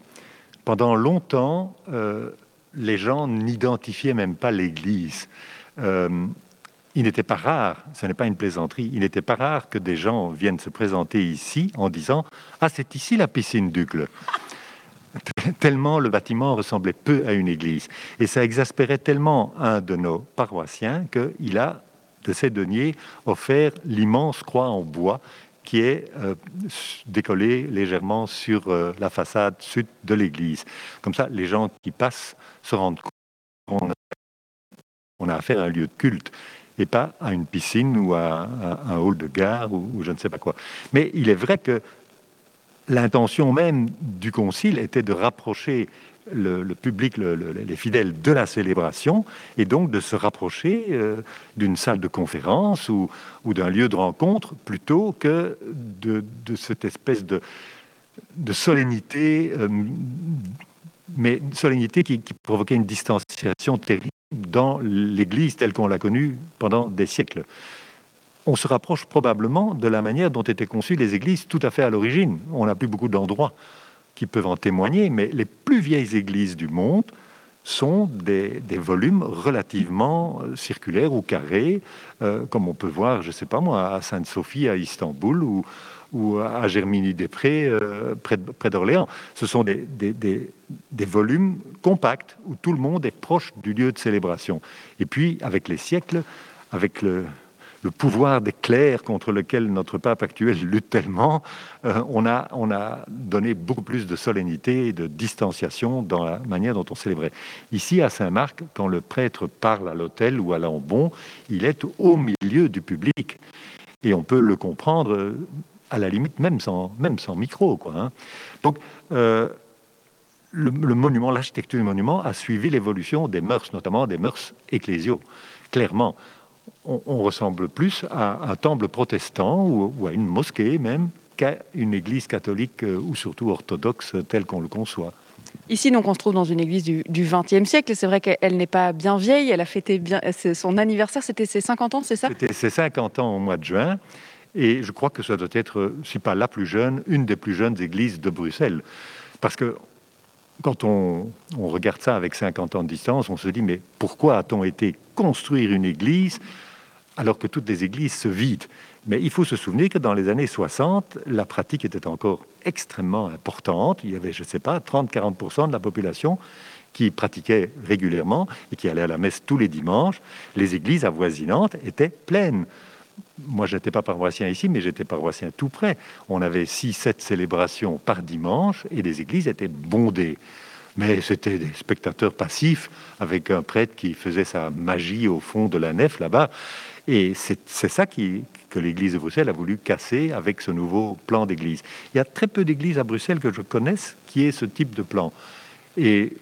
Pendant longtemps, euh, les gens n'identifiaient même pas l'Église. Euh, il n'était pas rare, ce n'est pas une plaisanterie, il n'était pas rare que des gens viennent se présenter ici en disant Ah, c'est ici la piscine d'Ugle. tellement le bâtiment ressemblait peu à une église. Et ça exaspérait tellement un de nos paroissiens qu'il a, de ses deniers, offert l'immense croix en bois qui est euh, décollé légèrement sur euh, la façade sud de l'église. Comme ça, les gens qui passent se rendent compte qu'on a affaire à un lieu de culte et pas à une piscine ou à, un hall de gare ou, ou, je ne sais pas quoi. Mais il est vrai que l'intention même du concile était de rapprocher le, public, les fidèles de la célébration, et donc de se rapprocher euh, d'une salle de conférence ou, d'un lieu de rencontre plutôt que de, cette espèce de, solennité, euh, mais solennité qui, qui, provoquait une distanciation terrible dans l'Église telle qu'on l'a connue pendant des siècles. On se rapproche probablement de la manière dont étaient conçues les églises tout à fait à l'origine. On n'a plus beaucoup d'endroits qui peuvent en témoigner, mais les plus vieilles églises du monde sont des, volumes relativement euh, circulaires ou carrés, euh, comme on peut voir, je ne sais pas moi, à Sainte-Sophie, à Istanbul ou, à Germigny-des-Prés, euh, près, d'Orléans. Ce sont des, volumes compacts où tout le monde est proche du lieu de célébration. Et puis, avec les siècles, avec le, le pouvoir des clercs contre lequel notre pape actuel lutte tellement, euh, on, a, on a donné beaucoup plus de solennité et de distanciation dans la manière dont on célébrait. Ici, à Saint-Marc, quand le prêtre parle à l'autel ou à l'ambon, il est au milieu du public. Et on peut le comprendre à la limite même sans, même sans micro. Quoi, hein. Donc, euh, le, monument, l'architecture du monument a suivi l'évolution des mœurs, notamment des mœurs ecclésiaux, clairement on, ressemble plus à un temple protestant ou, à une mosquée même qu'à une église catholique euh, ou surtout orthodoxe telle qu'on le conçoit. Ici, donc, on se trouve dans une église du XXe siècle. C'est vrai qu'elle n'est pas bien vieille. Elle a fêté bien son anniversaire. C'était ses 50 ans, c'est ça? C'était ses 50 ans au mois de juin. Et je crois que ça doit être, si pas la plus jeune, une des plus jeunes églises de Bruxelles. Parce que quand on, regarde ça avec 50 ans de distance, on se dit, mais pourquoi a-t-on été construire une église alors que toutes les églises se vident? Mais il faut se souvenir que dans les années 60, la pratique était encore extrêmement importante. Il y avait, je ne sais pas, 30-40% de la population qui pratiquait régulièrement et qui allait à la messe tous les dimanches. Les églises avoisinantes étaient pleines. Moi, je n'étais pas paroissien ici, mais j'étais paroissien tout près. On avait 6-7 célébrations par dimanche et les églises étaient bondées mais c'était des spectateurs passifs avec un prêtre qui faisait sa magie au fond de la nef là-bas. Et c'est ça que l'Église de Bruxelles a voulu casser avec ce nouveau plan d'église. Il y a très peu d'églises à Bruxelles que je connaisse qui aient ce type de plan. Et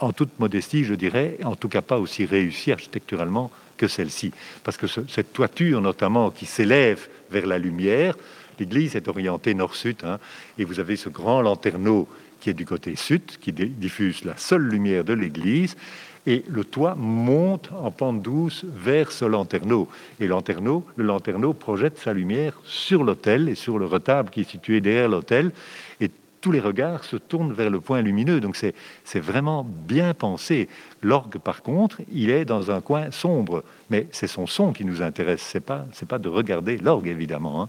en toute modestie, je dirais, en tout cas pas aussi réussi architecturalement que celle-ci. Parce que cette toiture, notamment, qui s'élève vers la lumière, l'église est orientée nord-sud, hein, et vous avez ce grand lanterneau qui est du côté sud, qui diffuse la seule lumière de l'église, et le toit monte en pente douce vers ce lanterneau. Et lanterneau, le lanterneau projette sa lumière sur l'autel et sur le retable qui est situé derrière l'autel, tous les regards se tournent vers le point lumineux. Donc c'est, vraiment bien pensé. L'orgue, par contre, il est dans un coin sombre, mais c'est son son qui nous intéresse. C'est pas, pas de regarder l'orgue, évidemment. Hein.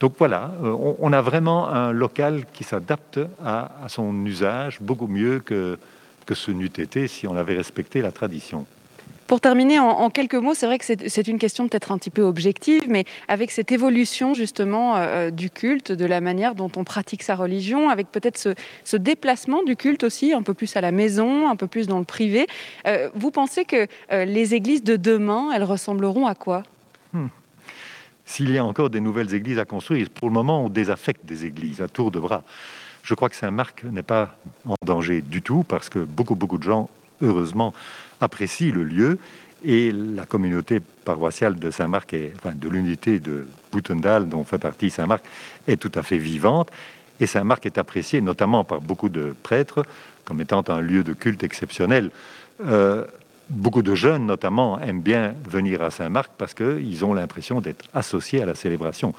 Donc voilà, euh, on, a vraiment un local qui s'adapte à son usage beaucoup mieux que, que ce n'eût été si on avait respecté la tradition. Pour terminer, en, quelques mots, c'est vrai que c'est une question peut-être un petit peu objective, mais avec cette évolution justement euh, euh, du culte, de la manière dont on pratique sa religion, avec peut-être ce, déplacement du culte aussi, un peu plus à la maison, un peu plus dans le privé, euh, vous pensez que les églises de demain, elles ressembleront à quoi? Hmm. s'il y a encore des nouvelles églises à construire. Pour le moment, on désaffecte des églises à tour de bras. Je crois que Saint-Marc n'est pas en danger du tout parce que beaucoup, beaucoup de gens, heureusement, apprécient le lieu et la communauté paroissiale de Saint-Marc, enfin de l'unité de Boutendal, dont fait partie Saint-Marc, est tout à fait vivante. Et Saint-Marc est apprécié notamment par beaucoup de prêtres comme étant un lieu de culte exceptionnel. Euh, beaucoup de jeunes, notamment, aiment bien venir à Saint-Marc parce qu'ils ont l'impression d'être associés à la célébration.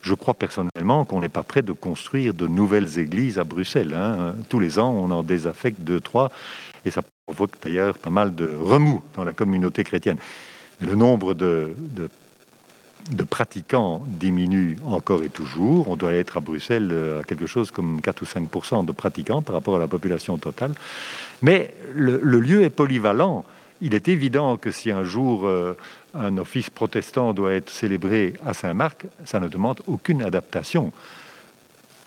Je crois personnellement qu'on n'est pas prêt de construire de nouvelles églises à Bruxelles. Hein. Tous les ans, on en désaffecte deux, trois, et ça provoque d'ailleurs pas mal de remous dans la communauté chrétienne. Le nombre de, pratiquants diminue encore et toujours. On doit être à Bruxelles à quelque chose comme 4 ou 5% de pratiquants par rapport à la population totale. Mais le, le lieu est polyvalent il est évident que si un jour euh, un office protestant doit être célébré à Saint-Marc, ça ne demande aucune adaptation.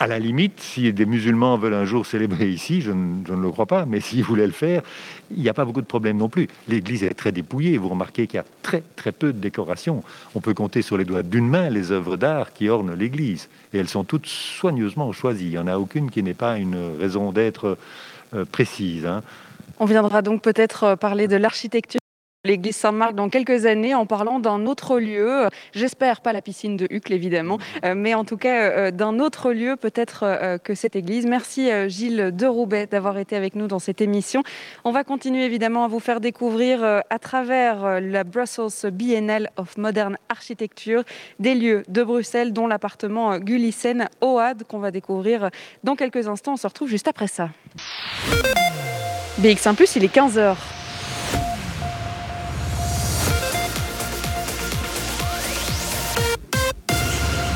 À la limite, si des musulmans veulent un jour célébrer ici, je ne, le crois pas, mais s'ils voulaient le faire, il n'y a pas beaucoup de problèmes non plus. L'église est très dépouillée. Vous remarquez qu'il y a très très peu de décorations. On peut compter sur les doigts d'une main les œuvres d'art qui ornent l'église. Et elles sont toutes soigneusement choisies. Il n'y en a aucune qui n'ait pas une raison d'être euh, précise. Hein. On viendra donc peut-être euh, parler de l'architecture l'église Saint-Marc dans quelques années en parlant d'un autre lieu. J'espère pas la piscine de Hucle évidemment, euh, mais en tout cas euh, d'un autre lieu peut-être que cette église. Merci Gilles de Roubaix d'avoir été avec nous dans cette émission. On va continuer évidemment à vous faire découvrir à travers la Brussels Biennale of Modern Architecture des lieux de Bruxelles dont l'appartement Gulissen OAD qu'on va découvrir dans quelques instants. On se retrouve juste après ça. BX1 ⁇ il est 15h.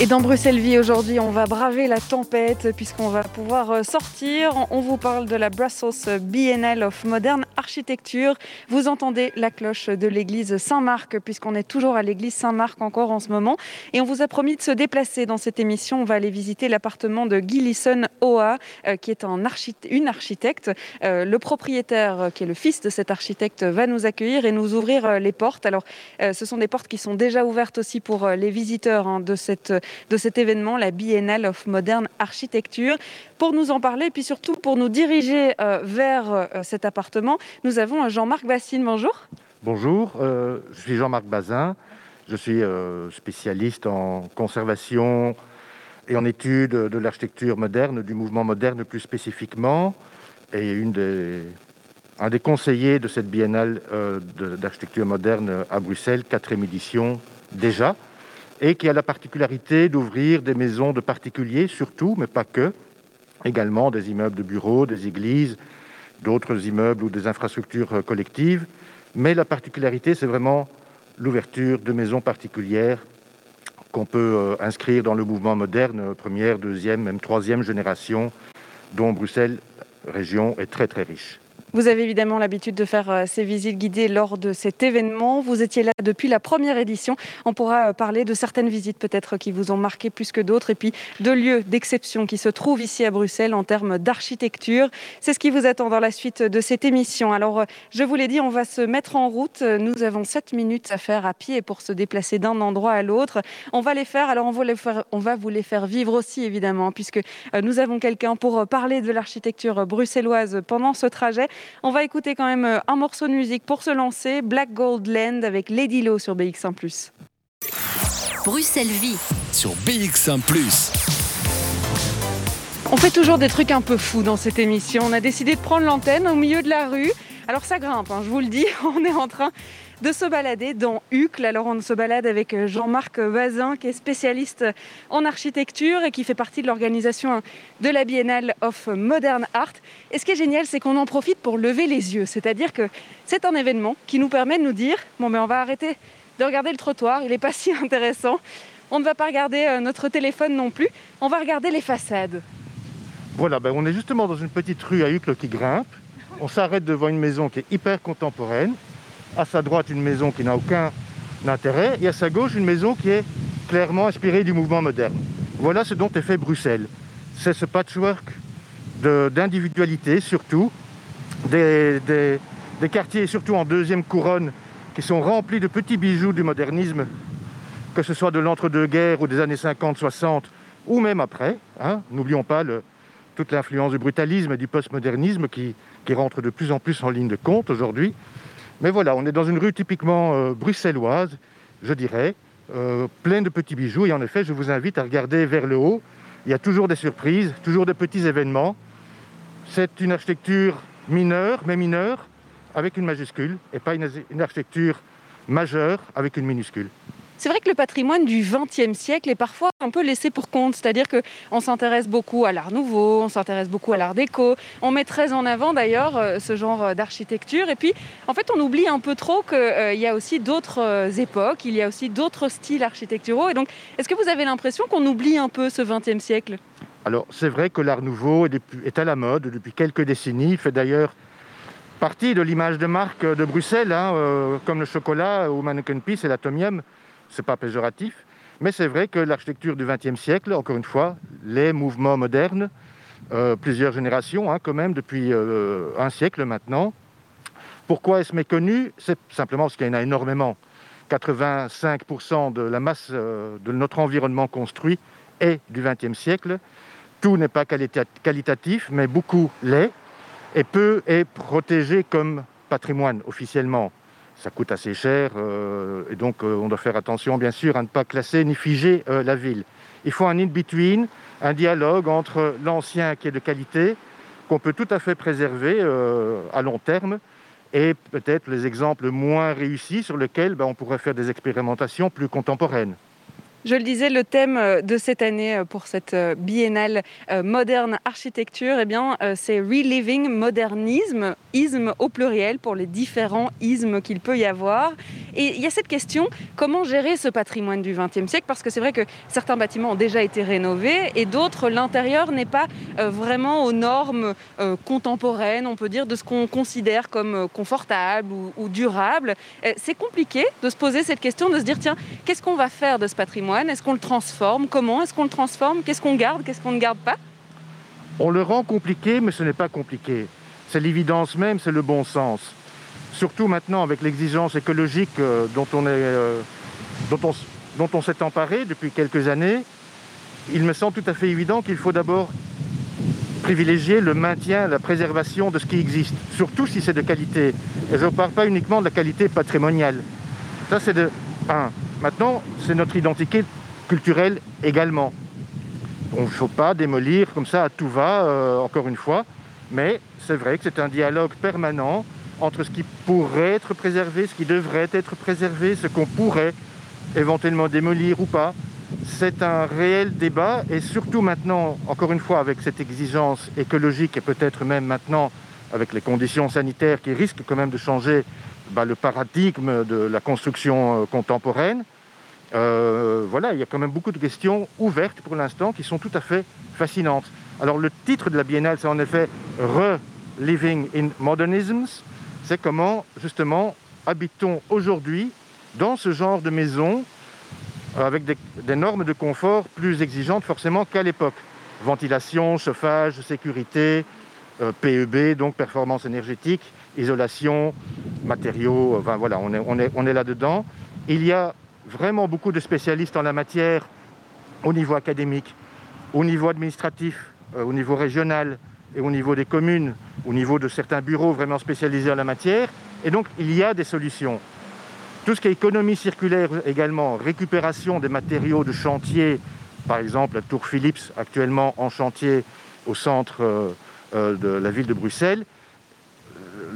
et dans Bruxelles Vie aujourd'hui, on va braver la tempête puisqu'on va pouvoir euh, sortir. On vous parle de la Brussels Biennale of Modern Architecture. Vous entendez la cloche de l'église Saint-Marc puisqu'on est toujours à l'église Saint-Marc encore en ce moment. Et on vous a promis de se déplacer dans cette émission. On va aller visiter l'appartement de Gillison Oa euh, qui est un une architecte. Euh, le propriétaire, qui est le fils de cet architecte, va nous accueillir et nous ouvrir les portes. Alors, ce sont des portes qui sont déjà ouvertes aussi pour les visiteurs hein, de cette de cet événement, la Biennale of Modern Architecture. Pour nous en parler, et puis surtout pour nous diriger euh, vers euh, cet appartement, nous avons Jean-Marc Bassine. Bonjour. Bonjour, euh, je suis Jean-Marc Bazin. Je suis spécialiste en conservation et en étude de l'architecture moderne, du mouvement moderne plus spécifiquement, et un des conseillers de cette biennale d'architecture moderne à Bruxelles, quatrième édition déjà et qui a la particularité d'ouvrir des maisons de particuliers surtout, mais pas que, également des immeubles de bureaux, des églises, d'autres immeubles ou des infrastructures euh, collectives. Mais la particularité, c'est vraiment l'ouverture de maisons particulières qu'on peut euh, inscrire dans le mouvement moderne, première, deuxième, même troisième génération, dont Bruxelles, région, est très très riche. Vous avez évidemment l'habitude de faire euh, ces visites guidées lors de cet événement. Vous étiez là depuis la première édition. On pourra euh, parler de certaines visites peut-être qui vous ont marqué plus que d'autres et puis de lieux d'exception qui se trouvent ici à Bruxelles en termes d'architecture. C'est ce qui vous attend dans la suite de cette émission. Alors, euh, je vous l'ai dit, on va se mettre en route. Nous avons 7 minutes à faire à pied pour se déplacer d'un endroit à l'autre. On va les faire. Alors, on va, vous les faire vivre aussi, évidemment, puisque nous avons quelqu'un pour parler de l'architecture bruxelloise pendant ce trajet. On va écouter quand même euh, un morceau de musique pour se lancer, Black Gold Land avec Lady Low sur BX1 ⁇ Bruxelles Vie sur BX1 ⁇ on fait toujours des trucs un peu fous dans cette émission. On a décidé de prendre l'antenne au milieu de la rue. Alors ça grimpe, hein, je vous le dis, on est en train de se balader dans Uccle. Alors on se balade avec euh, Jean-Marc Bazin qui est spécialiste en architecture et qui fait partie de l'organisation de la Biennale of Modern Art. Et ce qui est génial, c'est qu'on en profite pour lever les yeux. C'est-à-dire que c'est un événement qui nous permet de nous dire, bon mais on va arrêter de regarder le trottoir, il n'est pas si intéressant. On ne va pas regarder euh, notre téléphone non plus, on va regarder les façades. Voilà, ben on est justement dans une petite rue à Uccle qui grimpe. On s'arrête devant une maison qui est hyper contemporaine à sa droite une maison qui n'a aucun intérêt, et à sa gauche une maison qui est clairement inspirée du mouvement moderne. Voilà ce dont est fait Bruxelles. c'est ce patchwork d'individualité, surtout, des, quartiers, surtout en deuxième couronne, qui sont remplis de petits bijoux du modernisme, que ce soit de l'entre-deux-guerres ou des années 50-60, ou même après. Hein. N'oublions pas toute l'influence du brutalisme et du postmodernisme qui rentre de plus en plus en ligne de compte aujourd'hui. Mais voilà, on est dans une rue typiquement euh, bruxelloise, je dirais, euh, pleine de petits bijoux. Et en effet, je vous invite à regarder vers le haut. Il y a toujours des surprises, toujours des petits événements. C'est une architecture mineure, mais mineure, avec une majuscule, et pas une, une architecture majeure avec une minuscule. C'est vrai que le patrimoine du XXe siècle est parfois un peu laissé pour compte, c'est-à-dire qu'on s'intéresse beaucoup à l'art nouveau, on s'intéresse beaucoup à l'art déco, on met très en avant d'ailleurs euh, ce genre euh, d'architecture, et puis en fait on oublie un peu trop qu'il euh, y a aussi d'autres époques, il y a aussi d'autres styles architecturaux, et donc est-ce que vous avez l'impression qu'on oublie un peu ce XXe siècle? Alors c'est vrai que l'art nouveau est à la mode depuis quelques décennies, il fait d'ailleurs partie de l'image de marque de Bruxelles, hein, comme le chocolat ou Mannequin Peace et l'atomium c'est pas péjoratif, mais c'est vrai que l'architecture du XXe siècle, encore une fois, les mouvements modernes, euh, plusieurs générations, hein, quand même, depuis euh, un siècle maintenant. Pourquoi est-ce méconnu? C'est simplement parce qu'il y en a énormément. 85% de la masse euh, de notre environnement construit est du XXe siècle. Tout n'est pas qualitatif, mais beaucoup l'est, et peu est protégé comme patrimoine officiellement ça coûte assez cher euh, et donc euh, on doit faire attention bien sûr à ne pas classer ni figer euh, la ville. Il faut un in-between, un dialogue entre l'ancien qui est de qualité, qu'on peut tout à fait préserver à long terme, et peut-être les exemples moins réussis sur lesquels ben, on pourrait faire des expérimentations plus contemporaines. Je le disais, le thème euh, de cette année euh, pour cette euh, biennale moderne architecture, eh bien, c'est reliving modernisme, isme au pluriel pour les différents ismes qu'il peut y avoir. Et il y a cette question comment gérer ce patrimoine du XXe siècle? Parce que c'est vrai que certains bâtiments ont déjà été rénovés et d'autres, l'intérieur n'est pas vraiment aux normes contemporaines, on peut dire, de ce qu'on considère comme confortable ou, ou durable. C'est compliqué de se poser cette question, de se dire tiens, qu'est-ce qu'on va faire de ce patrimoine est-ce qu'on le transforme? Comment est-ce qu'on le transforme? Qu'est-ce qu'on garde? Qu'est-ce qu'on ne garde pas? On le rend compliqué, mais ce n'est pas compliqué. C'est l'évidence même, c'est le bon sens. Surtout maintenant avec l'exigence écologique euh, dont on euh, dont on s'est emparé depuis quelques années, il me semble tout à fait évident qu'il faut d'abord privilégier le maintien, la préservation de ce qui existe, surtout si c'est de qualité. Et je ne parle pas uniquement de la qualité patrimoniale. Ça, c'est de 1. Maintenant, c'est notre identité culturelle également. On ne faut pas démolir comme ça à tout va, euh, encore une fois, mais c'est vrai que c'est un dialogue permanent entre ce qui pourrait être préservé, ce qui devrait être préservé, ce qu'on pourrait éventuellement démolir ou pas. C'est un réel débat et surtout maintenant, encore une fois, avec cette exigence écologique et peut-être même maintenant avec les conditions sanitaires qui risquent quand même de changer bah, le paradigme de la construction euh, contemporaine, euh, voilà, il y a quand même beaucoup de questions ouvertes pour l'instant qui sont tout à fait fascinantes. Alors le titre de la biennale, c'est en effet Re-Living in Modernisms. C'est comment justement habitons aujourd'hui dans ce genre de maison euh, avec des, normes de confort plus exigeantes forcément qu'à l'époque. Ventilation, chauffage, sécurité, PEB, donc performance énergétique, isolation, matériaux, enfin voilà, on est, on est, on est là-dedans. Il y a vraiment beaucoup de spécialistes en la matière au niveau académique, au niveau administratif, euh, au niveau régional et au niveau des communes, au niveau de certains bureaux vraiment spécialisés en la matière. Et donc, il y a des solutions. Tout ce qui est économie circulaire également, récupération des matériaux de chantier, par exemple la tour Philips actuellement en chantier au centre euh, euh, de la ville de Bruxelles,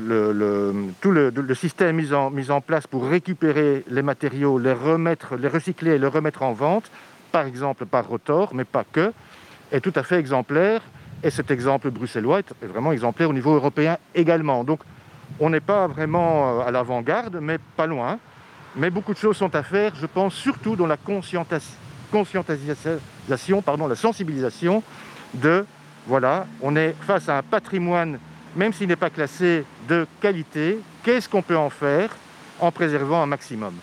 le, tout le, système mis en, place pour récupérer les matériaux, les remettre, les recycler et les remettre en vente, par exemple par Rotor, mais pas que, est tout à fait exemplaire. Et cet exemple bruxellois est vraiment exemplaire au niveau européen également. Donc, on n'est pas vraiment euh, à l'avant-garde, mais pas loin. Mais beaucoup de choses sont à faire, je pense, surtout dans la conscientisation, pardon, la sensibilisation de, voilà, on est face à un patrimoine même s'il n'est pas classé de qualité, qu'est-ce qu'on peut en faire en préservant un maximum?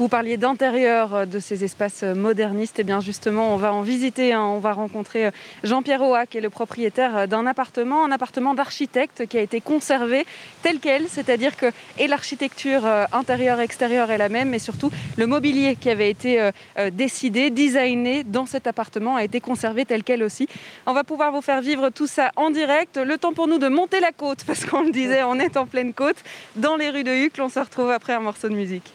Vous parliez d'intérieur de ces espaces modernistes. Et eh bien justement, on va en visiter. Hein. On va rencontrer Jean-Pierre Oa, qui est le propriétaire d'un appartement, un appartement d'architecte qui a été conservé tel quel, c'est-à-dire que et l'architecture intérieure-extérieure est la même, mais surtout le mobilier qui avait été décidé, designé dans cet appartement a été conservé tel quel aussi. On va pouvoir vous faire vivre tout ça en direct. Le temps pour nous de monter la côte, parce qu'on le disait, on est en pleine côte, dans les rues de Hucle. On se retrouve après un morceau de musique.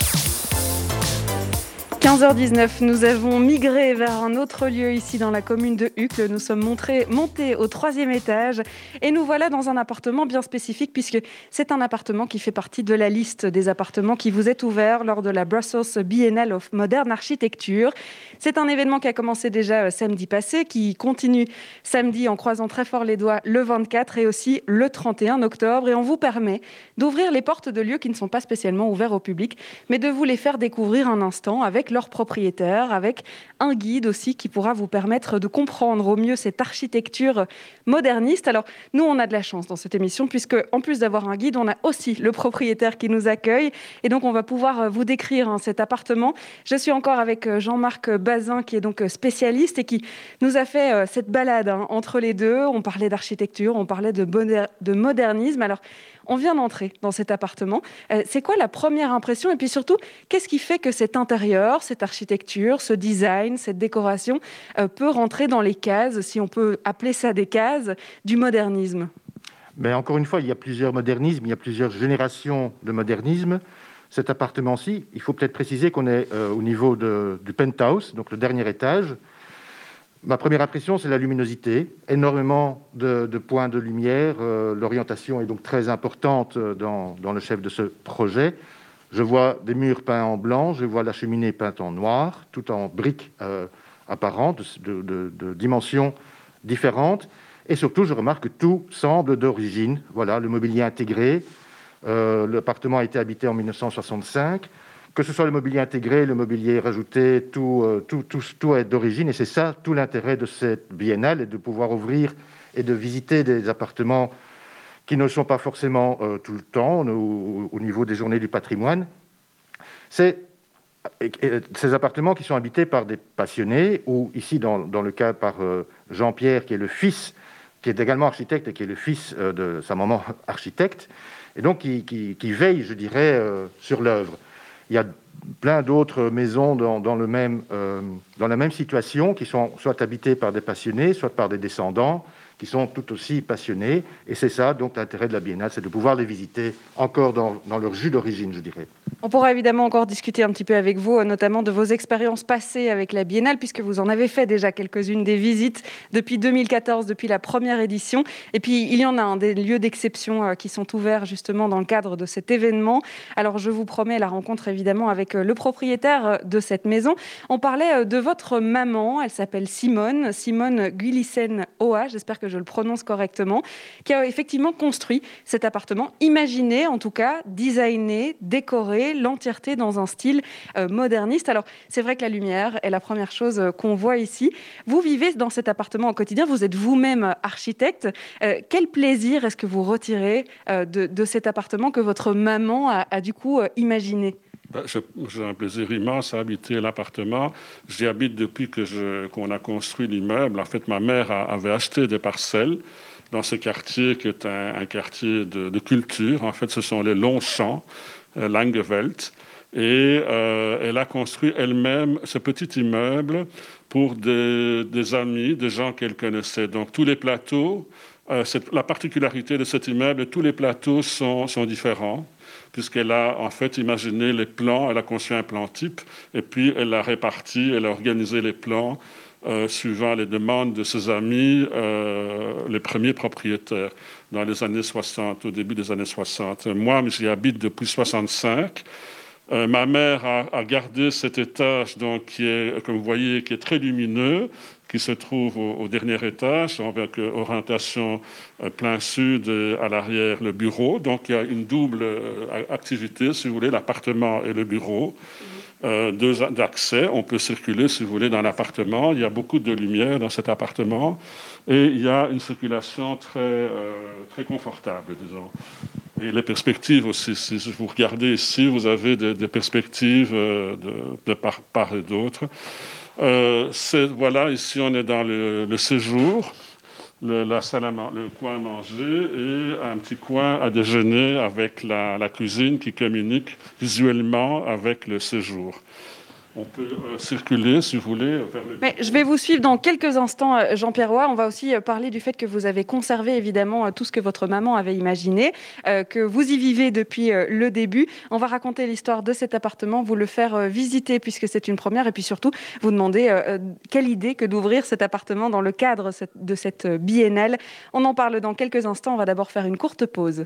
15h19, nous avons migré vers un autre lieu ici dans la commune de Hucle. Nous sommes montés au troisième étage et nous voilà dans un appartement bien spécifique puisque c'est un appartement qui fait partie de la liste des appartements qui vous est ouvert lors de la Brussels Biennale of Modern Architecture. C'est un événement qui a commencé déjà euh, samedi passé, qui continue samedi en croisant très fort les doigts le 24 et aussi le 31 octobre. Et on vous permet d'ouvrir les portes de lieux qui ne sont pas spécialement ouverts au public, mais de vous les faire découvrir un instant avec leur propriétaire, avec un guide aussi qui pourra vous permettre de comprendre au mieux cette architecture moderniste. Alors, nous, on a de la chance dans cette émission, puisque en plus d'avoir un guide, on a aussi le propriétaire qui nous accueille. Et donc, on va pouvoir euh, vous décrire hein, cet appartement. Je suis encore avec euh, Jean-Marc Bazin, qui est donc euh, spécialiste et qui nous a fait cette balade hein, entre les deux. On parlait d'architecture, on parlait de, de modernisme. Alors, on vient d'entrer dans cet appartement. Euh, c'est quoi la première impression Et puis surtout, qu'est-ce qui fait que cet intérieur, cette architecture, ce design, cette décoration euh, peut rentrer dans les cases, si on peut appeler ça des cases, du modernisme Mais Encore une fois, il y a plusieurs modernismes, il y a plusieurs générations de modernisme. Cet appartement-ci, il faut peut-être préciser qu'on est euh, au niveau du penthouse, donc le dernier étage. Ma première impression, c'est la luminosité. Énormément de, points de lumière. Euh, l'orientation est donc très importante euh, dans, le chef de ce projet. Je vois des murs peints en blanc, je vois la cheminée peinte en noir, tout en briques euh, apparentes, de, dimensions différentes. Et surtout, je remarque que tout semble d'origine. Voilà, le mobilier intégré. L'appartement a été habité en 1965 que ce soit le mobilier intégré, le mobilier rajouté, tout, euh, tout, tout, tout est d'origine. Et c'est ça tout l'intérêt de cette biennale, de pouvoir ouvrir et de visiter des appartements qui ne sont pas forcément euh, tout le temps au, niveau des journées du patrimoine. C'est ces appartements qui sont habités par des passionnés, ou ici dans, le cas par euh, Jean-Pierre, qui est le fils, qui est également architecte et qui est le fils de sa maman architecte, et donc qui veille, je dirais, sur l'œuvre. Il y a plein d'autres maisons euh, dans la même situation qui sont soit habitées par des passionnés, soit par des descendants qui sont tout aussi passionnés. Et c'est ça, donc, l'intérêt de la biennale, c'est de pouvoir les visiter encore dans, leur jus d'origine, je dirais. On pourra évidemment encore discuter un petit peu avec vous, notamment de vos expériences passées avec la biennale, puisque vous en avez fait déjà quelques-unes des visites depuis 2014, depuis la première édition. Et puis, il y en a un des lieux d'exception euh, qui sont ouverts justement dans le cadre de cet événement. Alors, je vous promets la rencontre évidemment avec euh, le propriétaire euh, de cette maison. On parlait de votre maman, elle s'appelle Simone, Simone Guilissen Oa. J'espère que je le prononce correctement, qui a effectivement construit cet appartement, imaginé en tout cas, designé, décoré, l'entièreté dans un style euh, moderniste. Alors c'est vrai que la lumière est la première chose euh, qu'on voit ici. Vous vivez dans cet appartement au quotidien, vous êtes vous-même architecte. Euh, quel plaisir est-ce que vous retirez de, cet appartement que votre maman a du coup imaginé? Ben, j'ai un plaisir immense à habiter l'appartement. J'y habite depuis que qu'on a construit l'immeuble. En fait, ma mère avait acheté des parcelles dans ce quartier qui est un, quartier de, culture. En fait, ce sont les longs champs, euh, Langewelt. Et euh, elle a construit elle-même ce petit immeuble pour des, amis, des gens qu'elle connaissait. Donc tous les plateaux, euh, la particularité de cet immeuble, tous les plateaux sont différents puisqu'elle a en fait imaginé les plans, elle a conçu un plan type, et puis elle a réparti, elle a organisé les plans euh, suivant les demandes de ses amis, euh, les premiers propriétaires, dans les années 60, au début des années 60. Moi, j'y habite depuis 65. Euh, ma mère a, a, gardé cet étage, donc, qui est, comme vous voyez, qui est très lumineux, qui se trouve au, dernier étage, avec euh, orientation euh, plein sud et à l'arrière le bureau. Donc il y a une double euh, activité, si vous voulez, l'appartement et le bureau. deux accès. On peut circuler, si vous voulez, dans l'appartement. Il y a beaucoup de lumière dans cet appartement et il y a une circulation très, très confortable, disons. et les perspectives aussi. Si vous regardez ici, vous avez des, perspectives de, part, et d'autre. Voilà, ici on est dans le, séjour. Le, la salle le coin à manger et un petit coin à déjeuner avec la cuisine qui communique visuellement avec le séjour. On peut euh, circuler, si vous voulez, vers Mais je vais vous suivre dans quelques instants, euh, Jean-Pierre Roy. On va aussi euh, parler du fait que vous avez conservé évidemment tout ce que votre maman avait imaginé, que vous y vivez depuis le début. On va raconter l'histoire de cet appartement, vous le faire visiter puisque c'est une première, et puis surtout vous demander quelle idée que d'ouvrir cet appartement dans le cadre de cette biennale. On en parle dans quelques instants. On va d'abord faire une courte pause.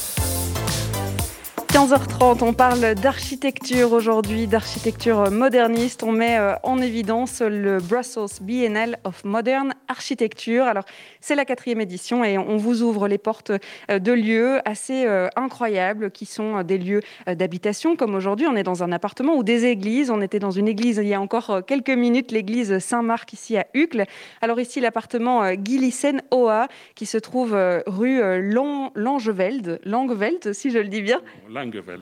15h30, on parle d'architecture aujourd'hui, d'architecture moderniste. On met euh, en évidence le Brussels Biennale of Modern Architecture. Alors, c'est la quatrième édition et on vous ouvre les portes euh, de lieux assez euh, incroyables qui sont des lieux d'habitation. Comme aujourd'hui, on est dans un appartement ou des églises. On était dans une église il y a encore quelques minutes, l'église Saint-Marc ici à Uccle. Alors ici, l'appartement Gillissen Oa qui se trouve rue Langeveld, Langeveld si je le dis bien.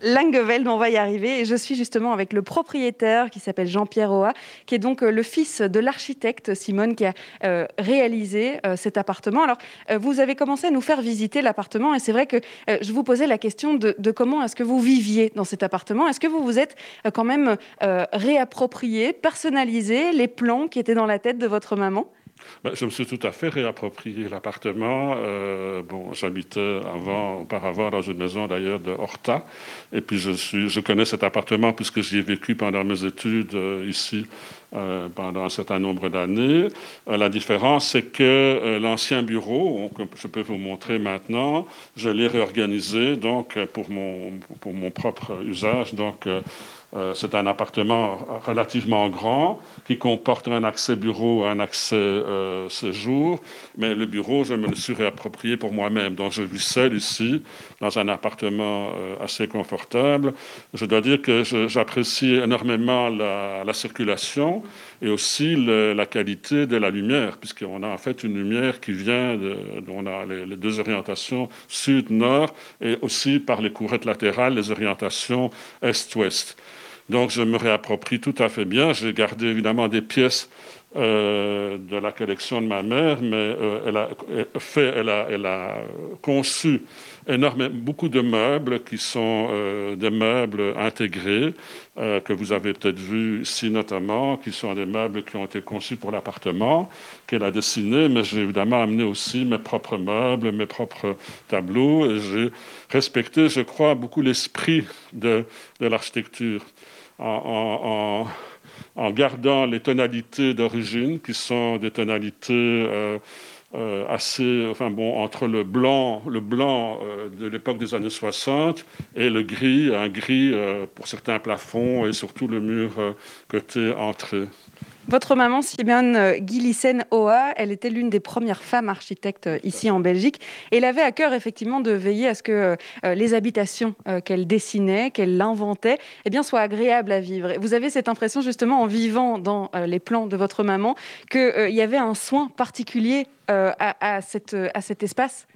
Langeveld. on va y arriver. Et je suis justement avec le propriétaire qui s'appelle Jean-Pierre Oa, qui est donc euh, le fils de l'architecte Simone qui a euh, réalisé euh, cet appartement. Alors, vous avez commencé à nous faire visiter l'appartement et c'est vrai que je vous posais la question de comment est-ce que vous viviez dans cet appartement. Est-ce que vous vous êtes quand même réapproprié, personnalisé les plans qui étaient dans la tête de votre maman? Ben, je me suis tout à fait réapproprié l'appartement. Euh, bon, j'habitais avant, auparavant dans une maison d'ailleurs de Horta. Et puis je, suis, je connais cet appartement puisque j'y ai vécu pendant mes études euh, ici euh, pendant un certain nombre d'années. la différence, c'est que l'ancien bureau, que je peux vous montrer maintenant, je l'ai réorganisé donc pour mon, pour mon propre usage. Donc, euh, c'est un appartement relativement grand qui comporte un accès bureau, un accès euh, séjour, mais le bureau, je me le suis réapproprié pour moi-même. Donc je vis seul ici, dans un appartement euh, assez confortable. Je dois dire que j'apprécie énormément la, circulation et aussi la qualité de la lumière, puisqu'on a en fait une lumière qui vient, on a les, les deux orientations sud-nord et aussi par les courettes latérales, les orientations est-ouest. Donc je me réapproprie tout à fait bien. J'ai gardé évidemment des pièces euh, de la collection de ma mère, mais euh, elle, a fait, elle, a, conçu énormément, beaucoup de meubles qui sont euh, des meubles intégrés, que vous avez peut-être vus ici notamment, qui sont des meubles qui ont été conçus pour l'appartement, qu'elle a dessiné, mais j'ai évidemment amené aussi mes propres meubles, mes propres tableaux, j'ai respecté, je crois, beaucoup l'esprit de l'architecture en, gardant les tonalités d'origine, qui sont des tonalités euh, euh, assez, enfin bon, entre le blanc, le blanc euh, de l'époque des années 60 et le gris, un gris pour certains plafonds et surtout le mur côté entrée. Votre maman, Simone euh, Gillissen Oa, elle était l'une des premières femmes architectes euh, ici en Belgique. Elle avait à cœur effectivement de veiller à ce que euh, les habitations qu'elle dessinait, qu'elle inventait, eh bien, soient agréables à vivre. Vous avez cette impression justement en vivant dans les plans de votre maman qu'il y avait un soin particulier à, cet espace?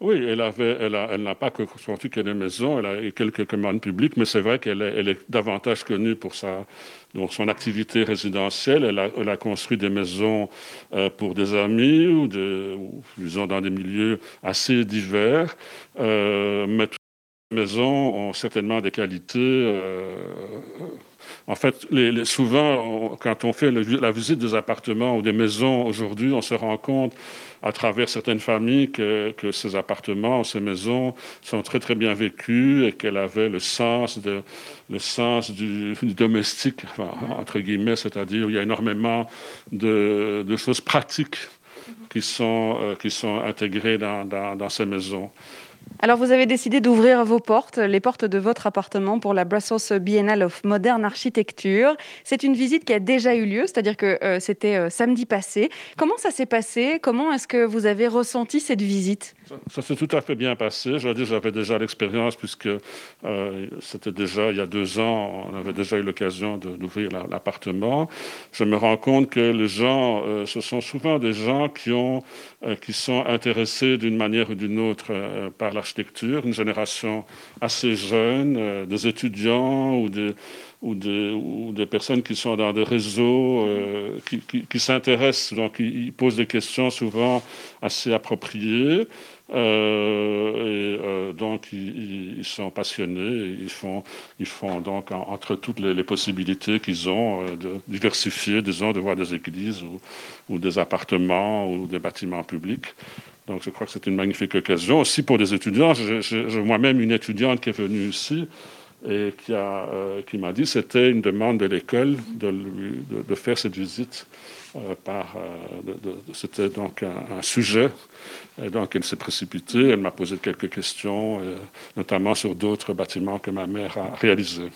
Oui, elle n'a pas construit que des maisons, elle a quelques commandes publiques, mais c'est vrai qu'elle est, est, davantage connue pour sa, donc son activité résidentielle. Elle a, construit des maisons euh, pour des amis ou, de, ou, disons dans des milieux assez divers, euh, mais toutes les maisons ont certainement des qualités. En fait, souvent, quand on fait la visite des appartements ou des maisons aujourd'hui, on se rend compte à travers certaines familles que, ces appartements, ces maisons sont très très bien vécus et qu'elle avait le sens, du, domestique, entre guillemets, c'est-à-dire il y a énormément de, choses pratiques qui sont, euh, intégrées dans, ces maisons. Alors, vous avez décidé d'ouvrir vos portes, les portes de votre appartement pour la Brussels Biennale of Modern Architecture. C'est une visite qui a déjà eu lieu, c'est-à-dire que euh, c'était euh, samedi passé. Comment ça s'est passé? Comment est-ce que vous avez ressenti cette visite? Ça, s'est tout à fait bien passé. Je dire, j'avais déjà l'expérience puisque euh, c'était déjà il y a deux ans, on avait déjà eu l'occasion d'ouvrir l'appartement. Je me rends compte que les gens, ce sont souvent des gens qui, ont, qui sont intéressés d'une manière ou d'une autre par l'architecture, une génération assez jeune, des étudiants ou des ou des, ou des, personnes qui sont dans des réseaux, qui, qui, qui s'intéressent, donc ils posent des questions souvent assez appropriées. Euh, et euh, donc, ils, sont passionnés. ils font, ils font donc entre toutes les, possibilités qu'ils ont euh, de diversifier, disons, de voir des églises ou, ou, des appartements ou des bâtiments publics. Donc, je crois que c'est une magnifique occasion aussi pour des étudiants. J'ai moi-même une étudiante qui est venue ici et qui m'a dit que c'était une demande de l'école de, de, faire cette visite euh. Euh, c'était donc un, sujet. Et donc, elle s'est précipitée. Elle m'a posé quelques questions, euh, notamment sur d'autres bâtiments que ma mère a réalisés.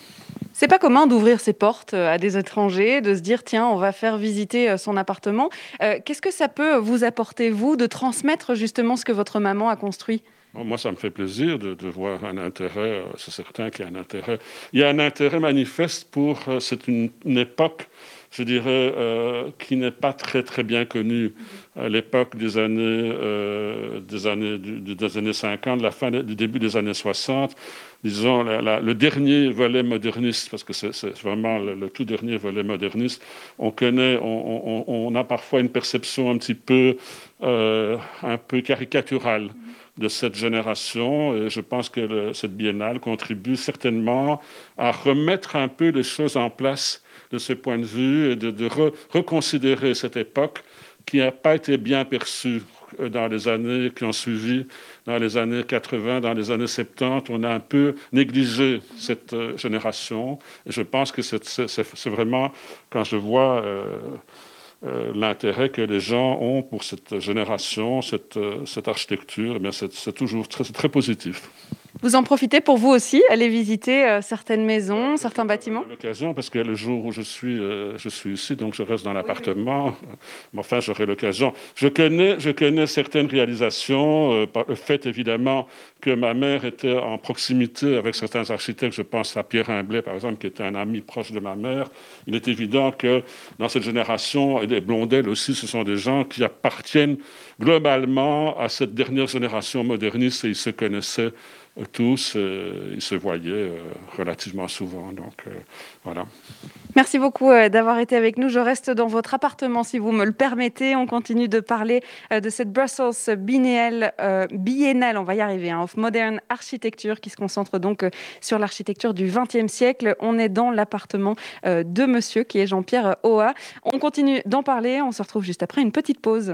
C'est pas commun d'ouvrir ses portes à des étrangers, de se dire tiens, on va faire visiter son appartement. Qu'est-ce que ça peut vous apporter, vous, de transmettre justement ce que votre maman a construit? Moi, ça me fait plaisir de, voir un intérêt, c'est certain qu'il y a un intérêt. Il y a un intérêt manifeste pour, c'est une, époque je dirais, euh, qui n'est pas très très bien connu à l'époque des années, euh, des années, des années 50, la fin du début des années 60. Disons, le dernier volet moderniste, parce que c'est vraiment le, tout dernier volet moderniste, on connaît, on, a parfois une perception un petit peu, euh, un peu caricaturale de cette génération. Et je pense que cette biennale contribue certainement à remettre un peu les choses en place de ce point de vue et de, reconsidérer cette époque qui n'a pas été bien perçue euh, dans les années qui ont suivi, dans les années 80, dans les années 70. On a un peu négligé cette euh, génération. Et je pense que c'est vraiment, quand je vois euh, l'intérêt que les gens ont pour cette génération, cette, cette architecture, eh c'est toujours très, très positif. Vous en profitez pour vous aussi aller visiter euh, certaines maisons, certains bâtiments L'occasion, parce que le jour où je suis, euh, je suis ici, donc je reste dans l'appartement. Mais enfin, j'aurai l'occasion. Je connais, je connais certaines réalisations. Euh, le fait, évidemment, que ma mère était en proximité avec certains architectes. Je pense à Pierre Imblet, par exemple, qui était un ami proche de ma mère. Il est évident que dans cette génération, et les Blondel aussi, ce sont des gens qui appartiennent globalement à cette dernière génération moderniste et ils se connaissaient tous, euh, ils se voyaient euh, relativement souvent. Donc euh, voilà. Merci beaucoup d'avoir été avec nous. Je reste dans votre appartement si vous me le permettez. On continue de parler de cette Brussels biennale, biennale on va y arriver, hein, of Modern Architecture qui se concentre donc sur l'architecture du XXe siècle. On est dans l'appartement de monsieur qui est Jean-Pierre Oa. On continue d'en parler. On se retrouve juste après une petite pause.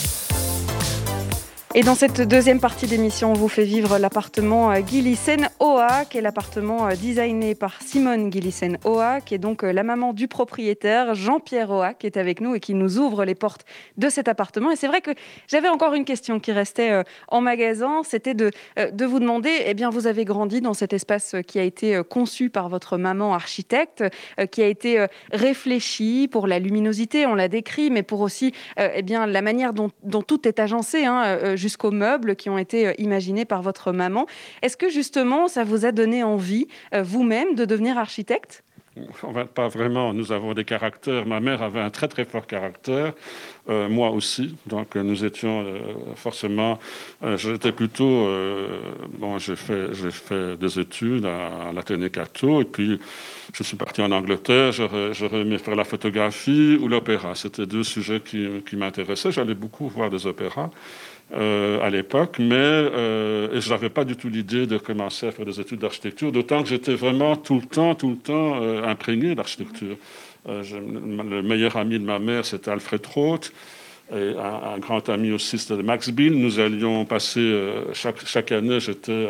et dans cette deuxième partie d'émission, on vous fait vivre l'appartement euh, Gillissen Oa, qui est l'appartement euh, designé par Simone Gillissen Oa, qui est donc euh, la maman du propriétaire, Jean-Pierre Oa, qui est avec nous et qui nous ouvre les portes de cet appartement. Et c'est vrai que j'avais encore une question qui restait en magasin, c'était de, vous demander, eh bien, vous avez grandi dans cet espace qui a été conçu par votre maman architecte, qui a été réfléchi pour la luminosité, on l'a décrit, mais pour aussi eh bien, la manière dont, dont tout est agencé. Hein, jusqu'aux meubles qui ont été euh, imaginés par votre maman. Est-ce que justement, ça vous a donné envie, euh, vous-même, de devenir architecte? Pas vraiment. Nous avons des caractères. Ma mère avait un très très fort caractère. Euh, moi aussi. Donc nous étions forcément. J'étais plutôt. bon, j'ai fait fait des études à, l'Athénée Cato et puis je suis parti en Angleterre. J'aurais aimé faire la photographie ou l'opéra. C'était deux sujets qui, qui m'intéressaient. J'allais beaucoup voir des opéras. Euh, à l'époque, mais euh, je n'avais pas du tout l'idée de commencer à faire des études d'architecture, d'autant que j'étais vraiment tout le temps, tout le temps euh, imprégné d'architecture. le meilleur ami de ma mère, c'était Alfred Roth, et un, grand ami aussi, c'était Max Bill. Nous allions passer chaque année, j'étais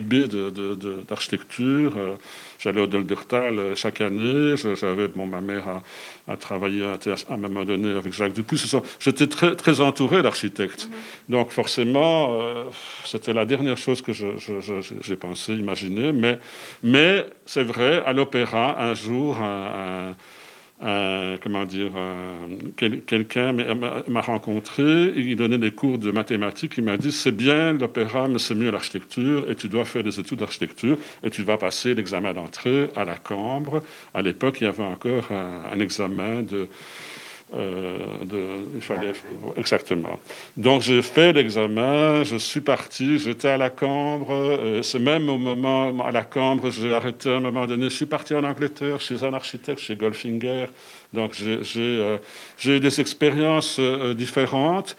d'architecture. Euh, j'allais au Deldertal euh, chaque année. J'avais, bon, ma mère a, travaillé à, un moment donné avec Jacques Dupuis. J'étais très, très entouré d'architectes. Mm-hmm. Donc forcément, euh, c'était la dernière chose que j'ai pensé, imaginé. Mais, mais c'est vrai, à l'opéra, un jour, un euh, comment dire, euh, quelqu'un m'a rencontré, il donnait des cours de mathématiques, il m'a dit c'est bien l'opéra, mais c'est mieux l'architecture, et tu dois faire des études d'architecture, et tu vas passer l'examen d'entrée à la Cambre. À l'époque, il y avait encore un examen de euh, il fallait, exactement. Donc j'ai fait l'examen, je suis parti, j'étais à la Cambre. Euh, c'est même au moment à la Cambre, j'ai arrêté à un moment donné. Je suis parti en Angleterre chez un architecte, chez Goldfinger. Donc j'ai euh, eu des expériences différentes.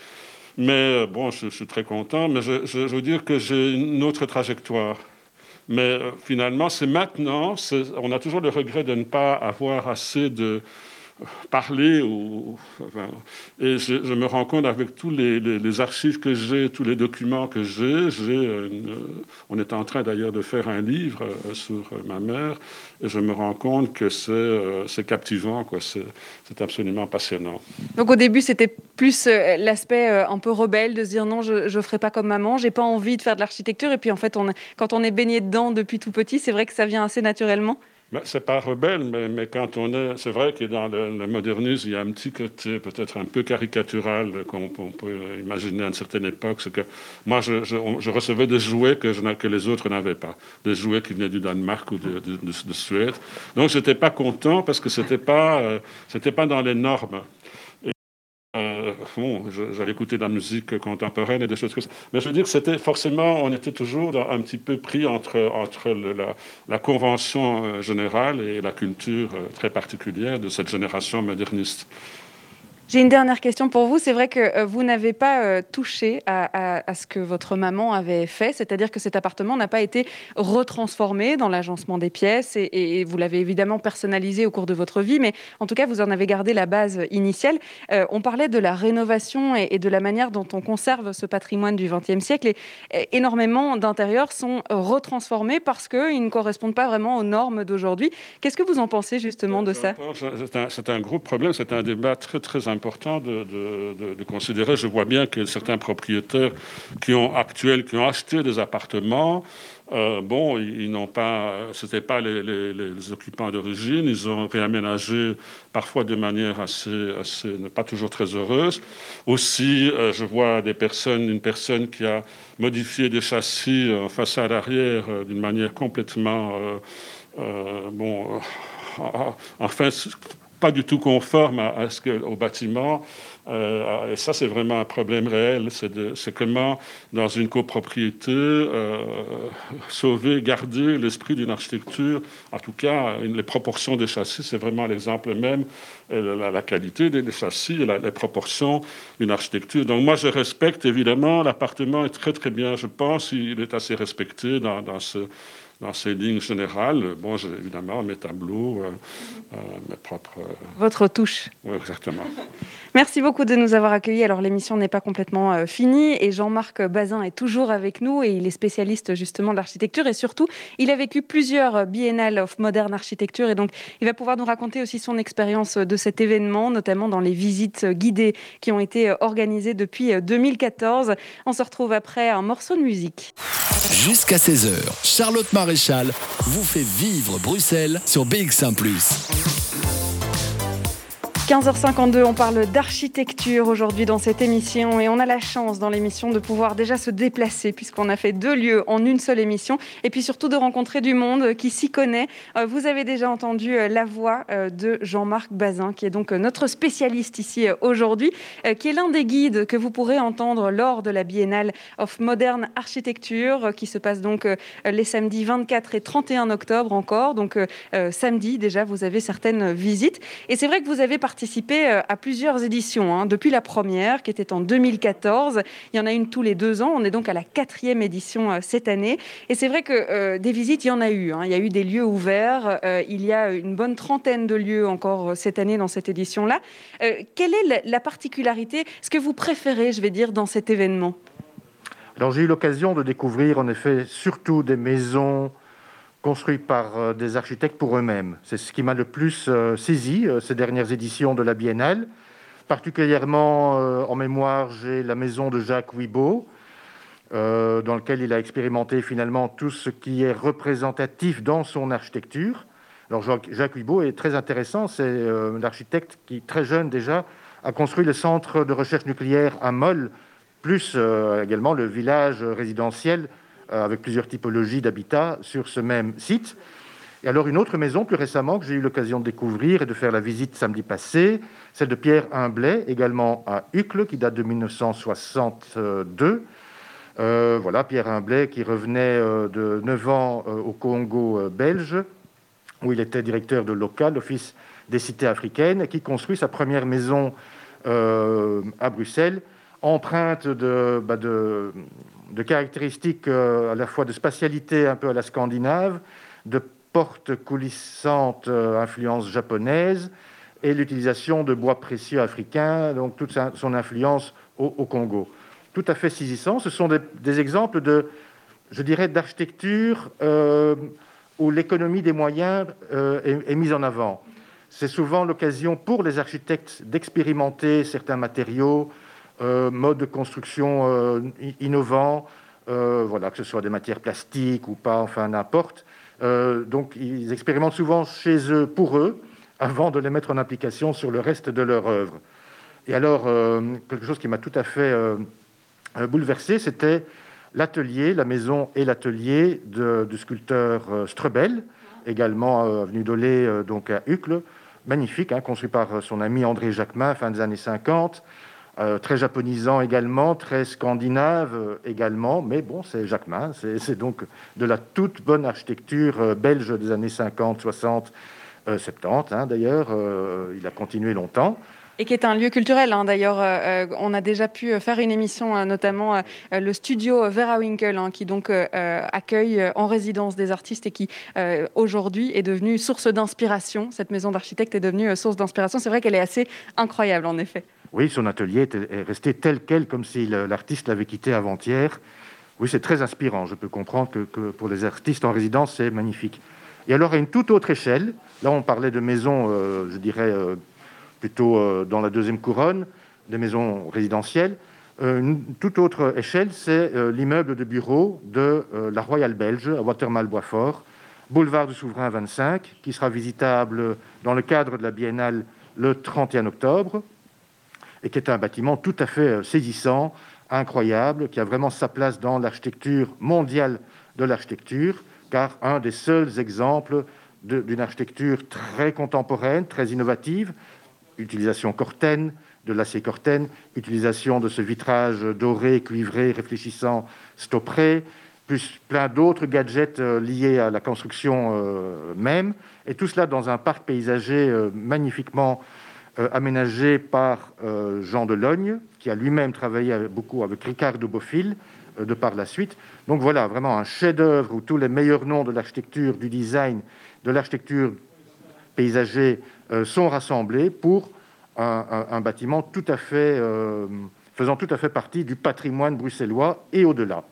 Mais bon, je, suis très content. Mais je, veux dire que j'ai une autre trajectoire. Mais finalement, c'est maintenant, on a toujours le regret de ne pas avoir assez de, parler. Ou, et je, me rends compte avec tous les, archives que j'ai, tous les documents que j'ai, on est en train d'ailleurs de faire un livre euh, sur ma mère, et je me rends compte que c'est euh, captivant, quoi. C'est absolument passionnant. Donc au début, c'était plus euh, l'aspect un peu rebelle de se dire non, je ne ferai pas comme maman, j'ai pas envie de faire de l'architecture, et puis en fait, quand on est baigné dedans depuis tout petit, c'est vrai que ça vient assez naturellement. Ben, c'est pas rebelle, mais, quand on est. C'est vrai que dans le, modernisme, il y a un petit côté peut-être un peu caricatural qu'on peut imaginer à une certaine époque. Moi, je, recevais des jouets que, les autres n'avaient pas. Des jouets qui venaient du Danemark ou de, Suède. Donc, je n'étais pas content parce que ce n'était pas, euh, c'était pas dans les normes. Euh, bon, j'allais écouter de la musique contemporaine et des choses comme ça. Mais je veux dire que c'était forcément, on était toujours un petit peu pris entre, entre la, la, convention euh, générale et la culture euh, très particulière de cette génération moderniste. J'ai une dernière question pour vous. C'est vrai que euh, vous n'avez pas euh, touché à, ce que votre maman avait fait, c'est-à-dire que cet appartement n'a pas été retransformé dans l'agencement des pièces et, vous l'avez évidemment personnalisé au cours de votre vie, mais en tout cas, vous en avez gardé la base initiale. Euh, on parlait de la rénovation et, de la manière dont on conserve ce patrimoine du XXe siècle et, énormément d'intérieurs sont retransformés parce qu'ils ne correspondent pas vraiment aux normes d'aujourd'hui. Qu'est-ce que vous en pensez justement de ça? C'est un, gros problème, c'est un débat très très important important de, considérer. Je vois bien que certains propriétaires qui ont actuels, qui ont acheté des appartements, euh, bon, ils, n'ont pas, c'était pas les, occupants d'origine. Ils ont réaménagé parfois de manière assez, assez pas toujours très heureuse. Aussi, euh, je vois des personnes, une personne qui a modifié des châssis en façade arrière euh, d'une manière complètement, bon, enfin pas du tout conforme au bâtiment. Euh, et ça, c'est vraiment un problème réel. C'est comment, dans une copropriété, euh, sauver, garder l'esprit d'une architecture. En tout cas, les proportions des châssis, c'est vraiment l'exemple même. La, qualité des, châssis et les proportions d'une architecture. Donc moi, je respecte évidemment. L'appartement est très très bien, je pense. Il est assez respecté dans ce dans ces lignes générales, bon, j'ai évidemment mes tableaux, euh, euh, mes propres. Euh, Votre touche. Oui, exactement. Merci beaucoup de nous avoir accueillis. Alors, l'émission n'est pas complètement finie et Jean-Marc Bazin est toujours avec nous et il est spécialiste justement d'architecture et surtout, il a vécu plusieurs biennales of modern architecture et donc il va pouvoir nous raconter aussi son expérience de cet événement, notamment dans les visites guidées qui ont été organisées depuis 2014. On se retrouve après un morceau de musique. Jusqu'à 16h, Charlotte Maréchal vous fait vivre Bruxelles sur BX1 ⁇ 15h52, on parle d'architecture aujourd'hui dans cette émission et on a la chance dans l'émission de pouvoir déjà se déplacer puisqu'on a fait deux lieux en une seule émission et puis surtout de rencontrer du monde qui s'y connaît. Euh, vous avez déjà entendu euh, la voix euh, de Jean-Marc Bazin qui est donc notre spécialiste ici aujourd'hui, qui est l'un des guides que vous pourrez entendre lors de la Biennale of Modern Architecture qui se passe donc les samedis 24 et 31 octobre encore. Donc samedi déjà, vous avez certaines visites et c'est vrai que vous avez participé participé euh, à plusieurs éditions, hein, depuis la première qui était en 2014. Il y en a une tous les deux ans. On est donc à la quatrième édition euh, cette année. Et c'est vrai que euh, des visites, il y en a eu. Hein. Il y a eu des lieux ouverts. il y a une bonne trentaine de lieux encore cette année dans cette édition-là. quelle est la, particularité, ce que vous préférez, je vais dire, dans cet événement? Alors j'ai eu l'occasion de découvrir en effet surtout des maisons construites par des architectes pour eux-mêmes. C'est ce qui m'a le plus saisi ces dernières éditions de la Biennale. Particulièrement en mémoire, j'ai la maison de Jacques Wibeau, euh, dans lequel il a expérimenté finalement tout ce qui est représentatif dans son architecture. Alors Jacques Huibeau est très intéressant, c'est euh, un architecte qui, très jeune déjà, a construit le centre de recherche nucléaire à Moll, plus euh, également le village résidentiel avec plusieurs typologies d'habitat sur ce même site. Et alors une autre maison plus récemment que j'ai eu l'occasion de découvrir et de faire la visite samedi passé, celle de Pierre Humblet, également à Uccle, qui date de 1962 euh, voilà, Pierre Humblet qui revenait euh, de 9 ans euh, au Congo belge, où il était directeur de local, l'Office des cités africaines, et qui construit sa première maison à Bruxelles, empreinte de, bah, caractéristiques à la fois de spatialité un peu à la scandinave, de portes coulissantes influence japonaise, et l'utilisation de bois précieux africains, donc toute son influence au Congo tout à fait saisissant. Ce sont des, exemples de, je dirais, d'architecture euh, où l'économie des moyens euh, est, mise en avant. C'est souvent l'occasion pour les architectes d'expérimenter certains matériaux, euh, modes de construction innovants, voilà, que ce soit des matières plastiques ou pas, enfin n'importe. donc ils expérimentent souvent chez eux pour eux avant de les mettre en application sur le reste de leur œuvre. Et alors, quelque chose qui m'a tout à fait euh, bouleversé, c'était l'atelier, la maison et l'atelier du sculpteur euh, Strebel, également euh, avenue Dolé, donc à Uccle, magnifique, hein, construit par son ami André Jacquemin, fin des années 50, très japonisant également, très scandinave également, mais bon, c'est Jacquemin, c'est donc de la toute bonne architecture belge des années 50, 60, 70 d'ailleurs, il a continué longtemps. Et qui est un lieu culturel, hein. d'ailleurs. Euh, euh, on a déjà pu faire une émission, euh, notamment le studio Vera Winkel, hein, qui donc accueille en résidence des artistes et qui aujourd'hui est devenue source d'inspiration. Cette maison d'architecte est devenue source d'inspiration. C'est vrai qu'elle est assez incroyable, en effet. Oui, son atelier est resté tel quel, comme si l'artiste l'avait quitté avant-hier. Oui, c'est très inspirant. Je peux comprendre que, pour les artistes en résidence, c'est magnifique. Et alors, à une toute autre échelle, là, on parlait de maisons, je dirais, plutôt euh, dans la deuxième couronne, des maisons résidentielles. Euh, une toute autre échelle, c'est euh, l'immeuble de bureau de la Royale Belge à Watermal-Boisfort, boulevard du Souverain 25, qui sera visitable dans le cadre de la biennale le 31 octobre, et qui est un bâtiment tout à fait saisissant, incroyable, qui a vraiment sa place dans l'architecture mondiale de l'architecture, car un des seuls exemples d'une architecture très contemporaine, très innovative, utilisation cortaine, de l'acier cortaine, utilisation de ce vitrage doré, cuivré, réfléchissant, stopré, plus plein d'autres gadgets euh, liés à la construction euh, même, et tout cela dans un parc paysager euh, magnifiquement aménagé par Jean Delogne, qui a lui-même travaillé beaucoup avec Ricardo Bofill, de par la suite. Donc voilà, vraiment un chef-d'œuvre où tous les meilleurs noms de l'architecture, du design, de l'architecture paysager sont rassemblés pour un, bâtiment tout à fait, euh, faisant tout à fait partie du patrimoine bruxellois et au-delà.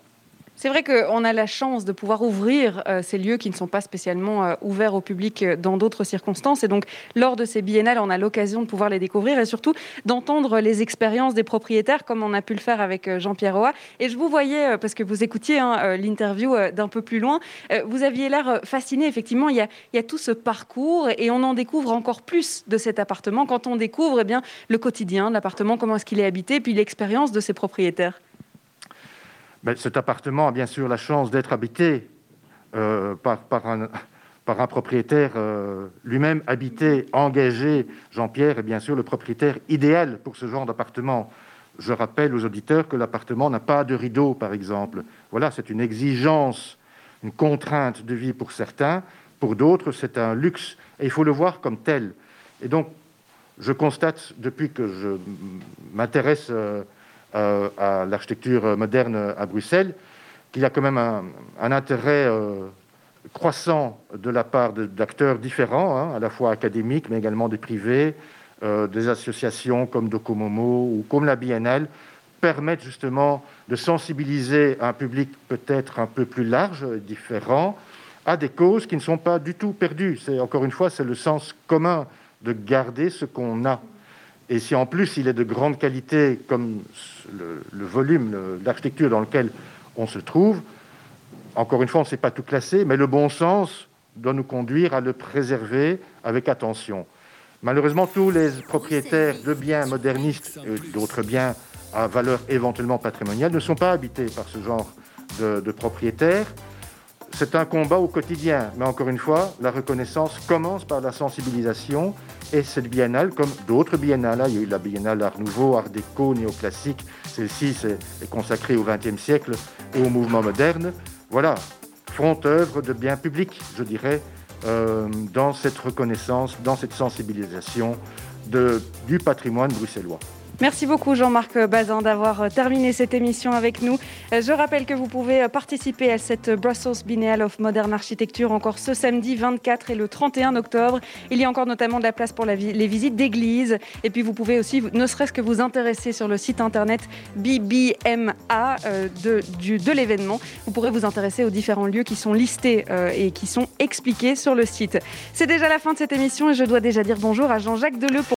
C'est vrai qu'on a la chance de pouvoir ouvrir euh, ces lieux qui ne sont pas spécialement euh, ouverts au public euh, dans d'autres circonstances. Et donc, lors de ces biennales, on a l'occasion de pouvoir les découvrir et surtout d'entendre les expériences des propriétaires, comme on a pu le faire avec Jean-Pierre Roy. Et je vous voyais, parce que vous écoutiez hein, l'interview d'un peu plus loin, vous aviez l'air fasciné. Effectivement, il y, a, tout ce parcours et on en découvre encore plus de cet appartement quand on découvre eh bien, le quotidien de l'appartement, comment est-ce qu'il est habité, puis l'expérience de ses propriétaires cet appartement a bien sûr la chance d'être habité euh, par, par, un, par, un, propriétaire euh, lui-même habité, engagé. Jean-Pierre est bien sûr le propriétaire idéal pour ce genre d'appartement. Je rappelle aux auditeurs que l'appartement n'a pas de rideau, par exemple. Voilà, c'est une exigence, une contrainte de vie pour certains. Pour d'autres, c'est un luxe. Et il faut le voir comme tel. Et donc, je constate, depuis que je m'intéresse... Euh, à l'architecture moderne à Bruxelles, qu'il y a quand même un, intérêt euh, croissant de la part d'acteurs différents, hein, à la fois académiques, mais également des privés, euh, des associations comme Docomomo ou comme la Biennale, permettent justement de sensibiliser un public peut-être un peu plus large, différent, à des causes qui ne sont pas du tout perdues. C'est encore une fois, c'est le sens commun de garder ce qu'on a. Et si en plus il est de grande qualité, comme le, le volume l'architecture dans lequel on se trouve, encore une fois, on ne sait pas tout classer, mais le bon sens doit nous conduire à le préserver avec attention. Malheureusement, tous les propriétaires de biens modernistes et d'autres biens à valeur éventuellement patrimoniale ne sont pas habités par ce genre de propriétaires. C'est un combat au quotidien, mais encore une fois, la reconnaissance commence par la sensibilisation et cette biennale, comme d'autres biennales, il y a eu la biennale Art Nouveau, Art Déco, Néoclassique, celle-ci est consacrée au XXe siècle et au mouvement moderne. Voilà, font œuvre de bien public, je dirais, euh, dans cette reconnaissance, dans cette sensibilisation du patrimoine bruxellois. Merci beaucoup Jean-Marc Bazin d'avoir euh, terminé cette émission avec nous. Euh, je rappelle que vous pouvez euh, participer à cette Brussels Biennale of Modern Architecture encore ce samedi 24 et le 31 octobre. Il y a encore notamment de la place pour les visites d'églises. Et puis vous pouvez aussi, ne serait-ce que vous intéresser sur le site internet BBMA de, l'événement. Vous pourrez vous intéresser aux différents lieux qui sont listés et qui sont expliqués sur le site. C'est déjà la fin de cette émission et je dois déjà dire bonjour à Jean-Jacques Deleu. Pour